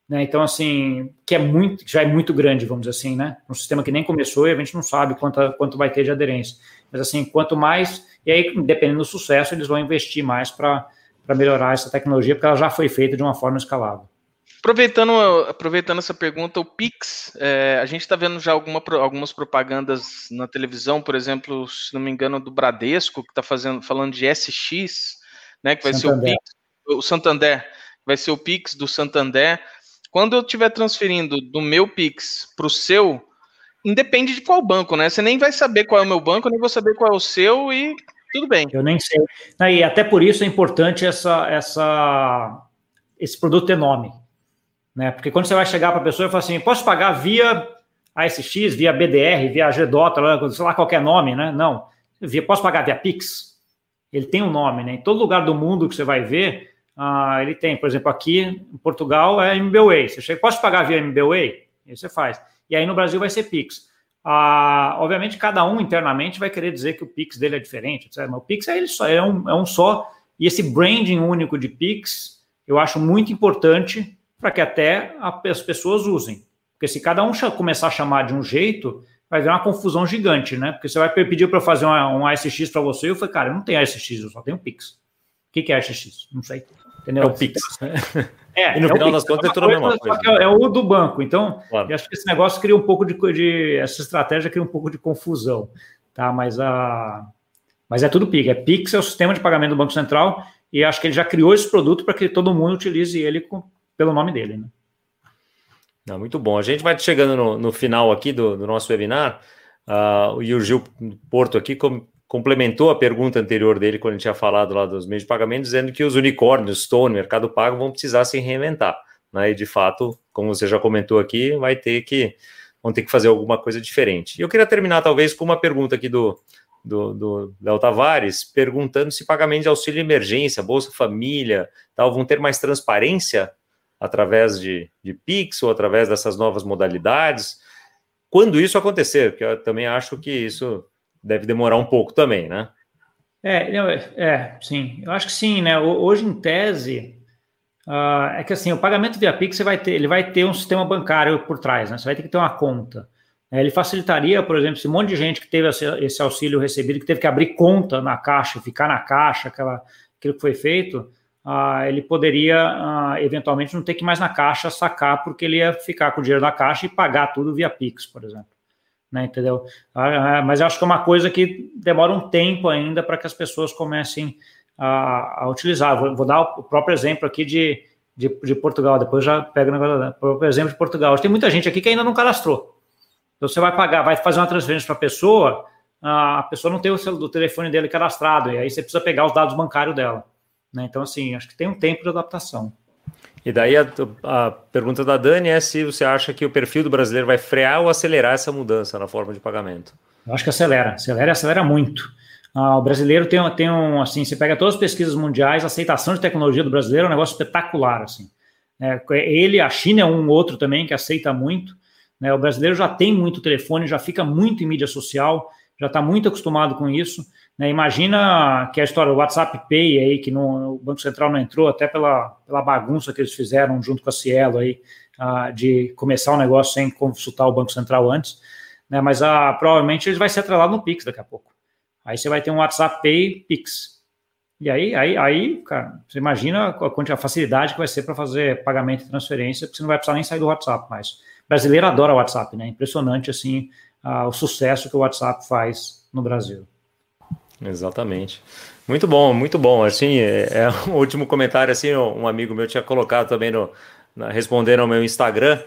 Né? Então, assim, que é muito, já é muito grande, vamos dizer assim, né? Um sistema que nem começou e a gente não sabe quanto, quanto vai ter de aderência. Mas, assim, quanto mais, e aí, dependendo do sucesso, eles vão investir mais para melhorar essa tecnologia, porque ela já foi feita de uma forma escalável. Aproveitando, aproveitando essa pergunta, o Pix, é, a gente está vendo já alguma, algumas propagandas na televisão, por exemplo, se não me engano, do Bradesco, que está falando de SX, né? Que vai Santander. ser o Pix, o Santander, vai ser o Pix do Santander. Quando eu estiver transferindo do meu Pix para o seu, independe de qual banco, né? Você nem vai saber qual é o meu banco, nem vou saber qual é o seu e tudo bem. Eu nem sei. E até por isso é importante essa, essa, esse produto ter nome. Né? Porque quando você vai chegar para a pessoa e falar assim, posso pagar via ASX, via BDR, via GDOTA, sei lá qualquer nome, né? Não. Posso pagar via Pix? ele tem um nome, né? Em todo lugar do mundo que você vai ver, ah, ele tem. Por exemplo, aqui em Portugal é MBWay. Você chega, posso pagar via MBWay? Aí você faz. E aí no Brasil vai ser Pix. Ah, obviamente, cada um internamente vai querer dizer que o Pix dele é diferente, etc. Mas o Pix é, ele só, é, um, é um só. E esse branding único de Pix, eu acho muito importante para que até as pessoas usem. Porque se cada um começar a chamar de um jeito, vai virar uma confusão gigante, né? Porque você vai pedir para eu fazer um ASX para você, eu falei, cara, eu não tenho ASX, eu só tenho Pix. O que, que é ASX? Não sei. Entendeu? É o Pix. É, *laughs* E no é final das contas é tudo a mesma só coisa. que É, é o do banco. Então, Claro. eu acho que esse negócio cria um pouco de, de essa estratégia cria um pouco de confusão, tá? Mas a mas é tudo Pix. É Pix é o sistema de pagamento do Banco Central e acho que ele já criou esse produto para que todo mundo utilize ele com- pelo nome dele, né? Não, muito bom. A gente vai chegando no, no final aqui do, do nosso webinar. ah, e o Gil Porto aqui complementou a pergunta anterior dele, quando gente tinha falado lá dos meios de pagamento, dizendo que os unicórnios, Stone, Mercado Pago, vão precisar se reinventar. Né? E, de fato, como você já comentou aqui, vai ter que, vão ter que fazer alguma coisa diferente. E eu queria terminar, talvez, com uma pergunta aqui do, do, do Léo Tavares, perguntando se pagamento de auxílio emergência, Bolsa Família, tal, vão ter mais transparência através de, de Pix ou através dessas novas modalidades. Quando isso acontecer, porque eu também acho que isso deve demorar um pouco também, né? É, não, é, é, sim, eu acho que sim, né? Ho- Hoje, em tese, ah, é que assim, o pagamento via Pix você vai ter, ele vai ter um sistema bancário por trás, né? Você vai ter que ter uma conta. É, ele facilitaria, por exemplo, se um monte de gente que teve esse, esse auxílio recebido, que teve que abrir conta na caixa, ficar na caixa, aquela, aquilo que foi feito, ah, ele poderia ah, eventualmente não ter que mais na caixa sacar, porque ele ia ficar com o dinheiro da caixa e pagar tudo via Pix, por exemplo. Né, entendeu? Ah, ah, mas eu acho que é uma coisa que demora um tempo ainda para que as pessoas comecem a, a utilizar. Vou, vou dar o próprio exemplo aqui de, de, de Portugal, depois já pego o negócio. próprio exemplo de Portugal. Tem muita gente aqui que ainda não cadastrou. Então você vai pagar, vai fazer uma transferência para a pessoa, a pessoa não tem o, celu- o telefone dele cadastrado, e aí você precisa pegar os dados bancários dela. né? Então, assim, acho que tem um tempo de adaptação. E daí a, a pergunta da Dani é se você acha que o perfil do brasileiro vai frear ou acelerar essa mudança na forma de pagamento. Eu acho que acelera, acelera acelera muito. Ah, o brasileiro tem, tem um, assim, você pega todas as pesquisas mundiais, a aceitação de tecnologia do brasileiro é um negócio espetacular, assim. É, ele, a China é um outro também que aceita muito. né? O brasileiro já tem muito telefone, já fica muito em mídia social, já está muito acostumado com isso. Né? Imagina que a história do WhatsApp Pay aí, que no, o Banco Central não entrou, até pela, pela bagunça que eles fizeram junto com a Cielo aí, ah, de começar o negócio sem consultar o Banco Central antes né? Mas ah, provavelmente ele vai ser atrelado no Pix daqui a pouco. Aí você vai ter um WhatsApp Pay Pix. E aí, aí, aí, cara, você imagina a, a facilidade que vai ser para fazer pagamento e transferência, porque você não vai precisar nem sair do WhatsApp mais. O brasileiro adora o WhatsApp, né? Impressionante assim ah, o sucesso que o WhatsApp faz no Brasil. Exatamente. Muito bom, muito bom. Assim, é, é o *laughs* último comentário, assim, um amigo meu tinha colocado também no, na, respondendo ao meu Instagram,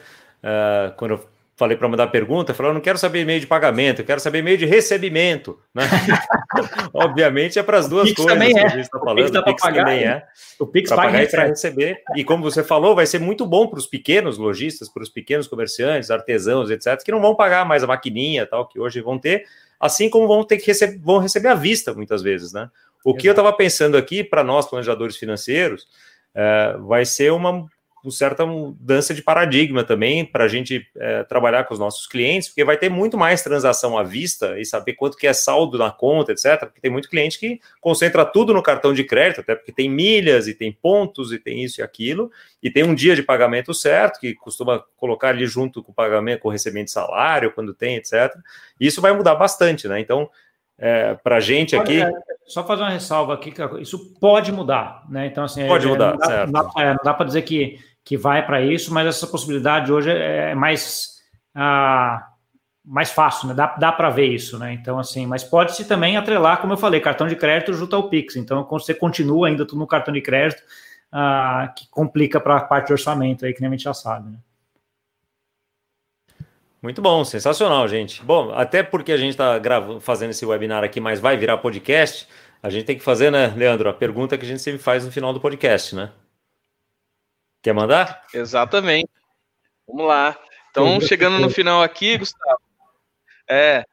uh, quando eu falei para mandar pergunta, falou, eu não quero saber e-mail de pagamento, eu quero saber e-mail de recebimento, né? *laughs* Obviamente é para as duas Pix coisas também que é. a gente está O falando, Pix dá o Pix pagar, também é. O Pix Para paga pagar e para recebe. receber. E como você falou, vai ser muito bom para os pequenos lojistas, para os pequenos comerciantes, artesãos, etc., que não vão pagar mais a maquininha tal, que hoje vão ter, assim como vão ter que receber, vão receber à vista muitas vezes, né? O que eu estava pensando aqui para nós, planejadores financeiros, é, vai ser uma, uma certa mudança de paradigma também para a gente é, trabalhar com os nossos clientes, porque vai ter muito mais transação à vista e saber quanto que é saldo na conta, etc. Porque tem muito cliente que concentra tudo no cartão de crédito, até porque tem milhas e tem pontos e tem isso e aquilo, e tem um dia de pagamento certo, que costuma colocar ali junto com o pagamento, com o recebimento de salário, quando tem, etc. E isso vai mudar bastante, né? Então, é, para a gente aqui. Olha, só fazer uma ressalva aqui, que isso pode mudar, né? Então, assim, Pode é, mudar, não dá, certo. Não dá, é, não dá para dizer que, que vai para isso, mas essa possibilidade hoje é mais, ah, mais fácil, né? Dá, dá para ver isso, né? Então, assim, mas pode-se também atrelar, como eu falei, cartão de crédito junto ao Pix. Então, você continua ainda tudo no cartão de crédito, ah, que complica para a parte de orçamento aí, que nem a gente já sabe, né? Muito bom, sensacional, gente. Bom, até porque a gente está fazendo esse webinar aqui, mas vai virar podcast, a gente tem que fazer, né, Leandro, a pergunta que a gente sempre faz no final do podcast, né? Quer mandar? Exatamente. Vamos lá. Então, chegando no final aqui, Gustavo, é,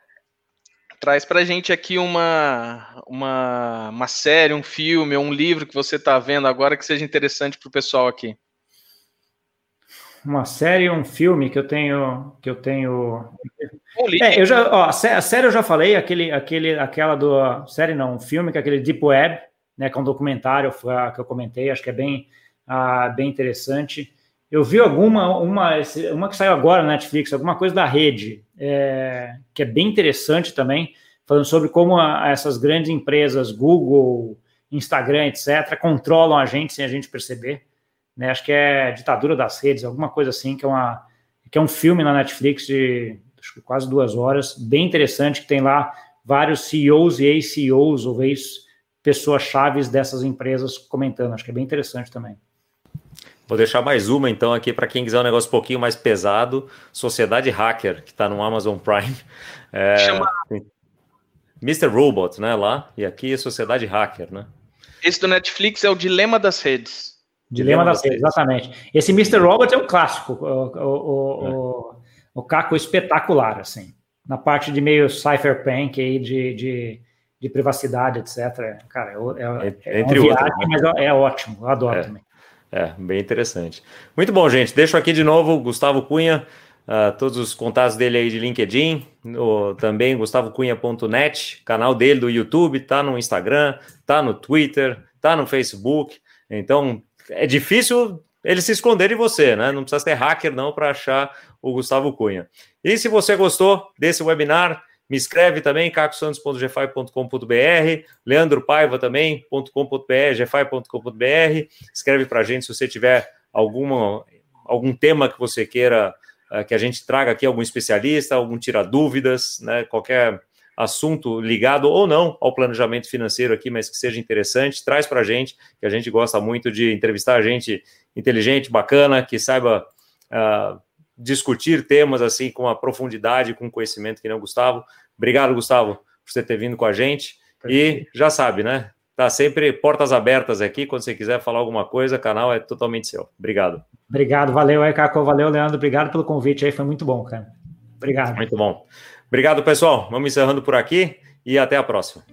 traz pra gente aqui uma, uma, uma série, um filme, ou um livro que você está vendo agora que seja interessante para o pessoal aqui uma série um filme que eu tenho que eu tenho é, eu já ó, a série eu já falei aquele aquele aquela do série não um filme que é aquele Deep Web né que é um documentário que eu comentei acho que é bem ah, bem interessante eu vi alguma, uma, uma que saiu agora na Netflix, alguma coisa da rede, é, que é bem interessante também, falando sobre como a, essas grandes empresas, Google, Instagram, etc., controlam a gente sem a gente perceber. Né? Acho que é Ditadura das Redes, alguma coisa assim, que é, uma, que é um filme na Netflix de quase duas horas, bem interessante, que tem lá vários CEOs e ex-CEOs, ou ex-pessoas chaves dessas empresas comentando. Acho que é bem interessante também. Vou deixar mais uma então aqui para quem quiser um negócio um pouquinho mais pesado. Sociedade Hacker, que está no Amazon Prime. *laughs* É, Chama... Mr. Robot, né? Lá. E aqui é Sociedade Hacker, né? Esse do Netflix é o Dilema das Redes. Dilema, Dilema das, das redes, exatamente. Esse Mr. Robot é um clássico. O, o, o, é. o, o Caco é espetacular, assim. Na parte de meio cypherpunk aí, de, de, de privacidade, etc. Cara, é, é, é Entre uma viagem, outros, né? mas é, é ótimo. Eu adoro é. também. É, bem interessante. Muito bom, gente. Deixo aqui de novo Gustavo Cunha, uh, todos os contatos dele aí de LinkedIn, no, também gustavocunha.net, canal dele do YouTube, tá no Instagram, tá no Twitter, tá no Facebook. Então, é difícil ele se esconder de você, né? Não precisa ser hacker não para achar o Gustavo Cunha. E se você gostou desse webinar, me escreve também, cacosantos.gfai.com.br, leandropaiva também.com.br, gfai.com.br. Escreve para a gente se você tiver alguma, algum tema que você queira uh, que a gente traga aqui, algum especialista, algum tira dúvidas, né, qualquer assunto ligado ou não ao planejamento financeiro aqui, mas que seja interessante, traz para a gente, que a gente gosta muito de entrevistar gente inteligente, bacana, que saiba uh, discutir temas assim com a profundidade, com conhecimento que não Gustavo. Obrigado, Gustavo, por você ter vindo com a gente. E já sabe, né? Tá sempre portas abertas aqui. Quando você quiser falar alguma coisa, o canal é totalmente seu. Obrigado. Obrigado, valeu aí, Caco. Valeu, Leandro. Obrigado pelo convite aí, foi muito bom, cara. Obrigado. Muito bom. Obrigado, pessoal. Vamos encerrando por aqui e até a próxima.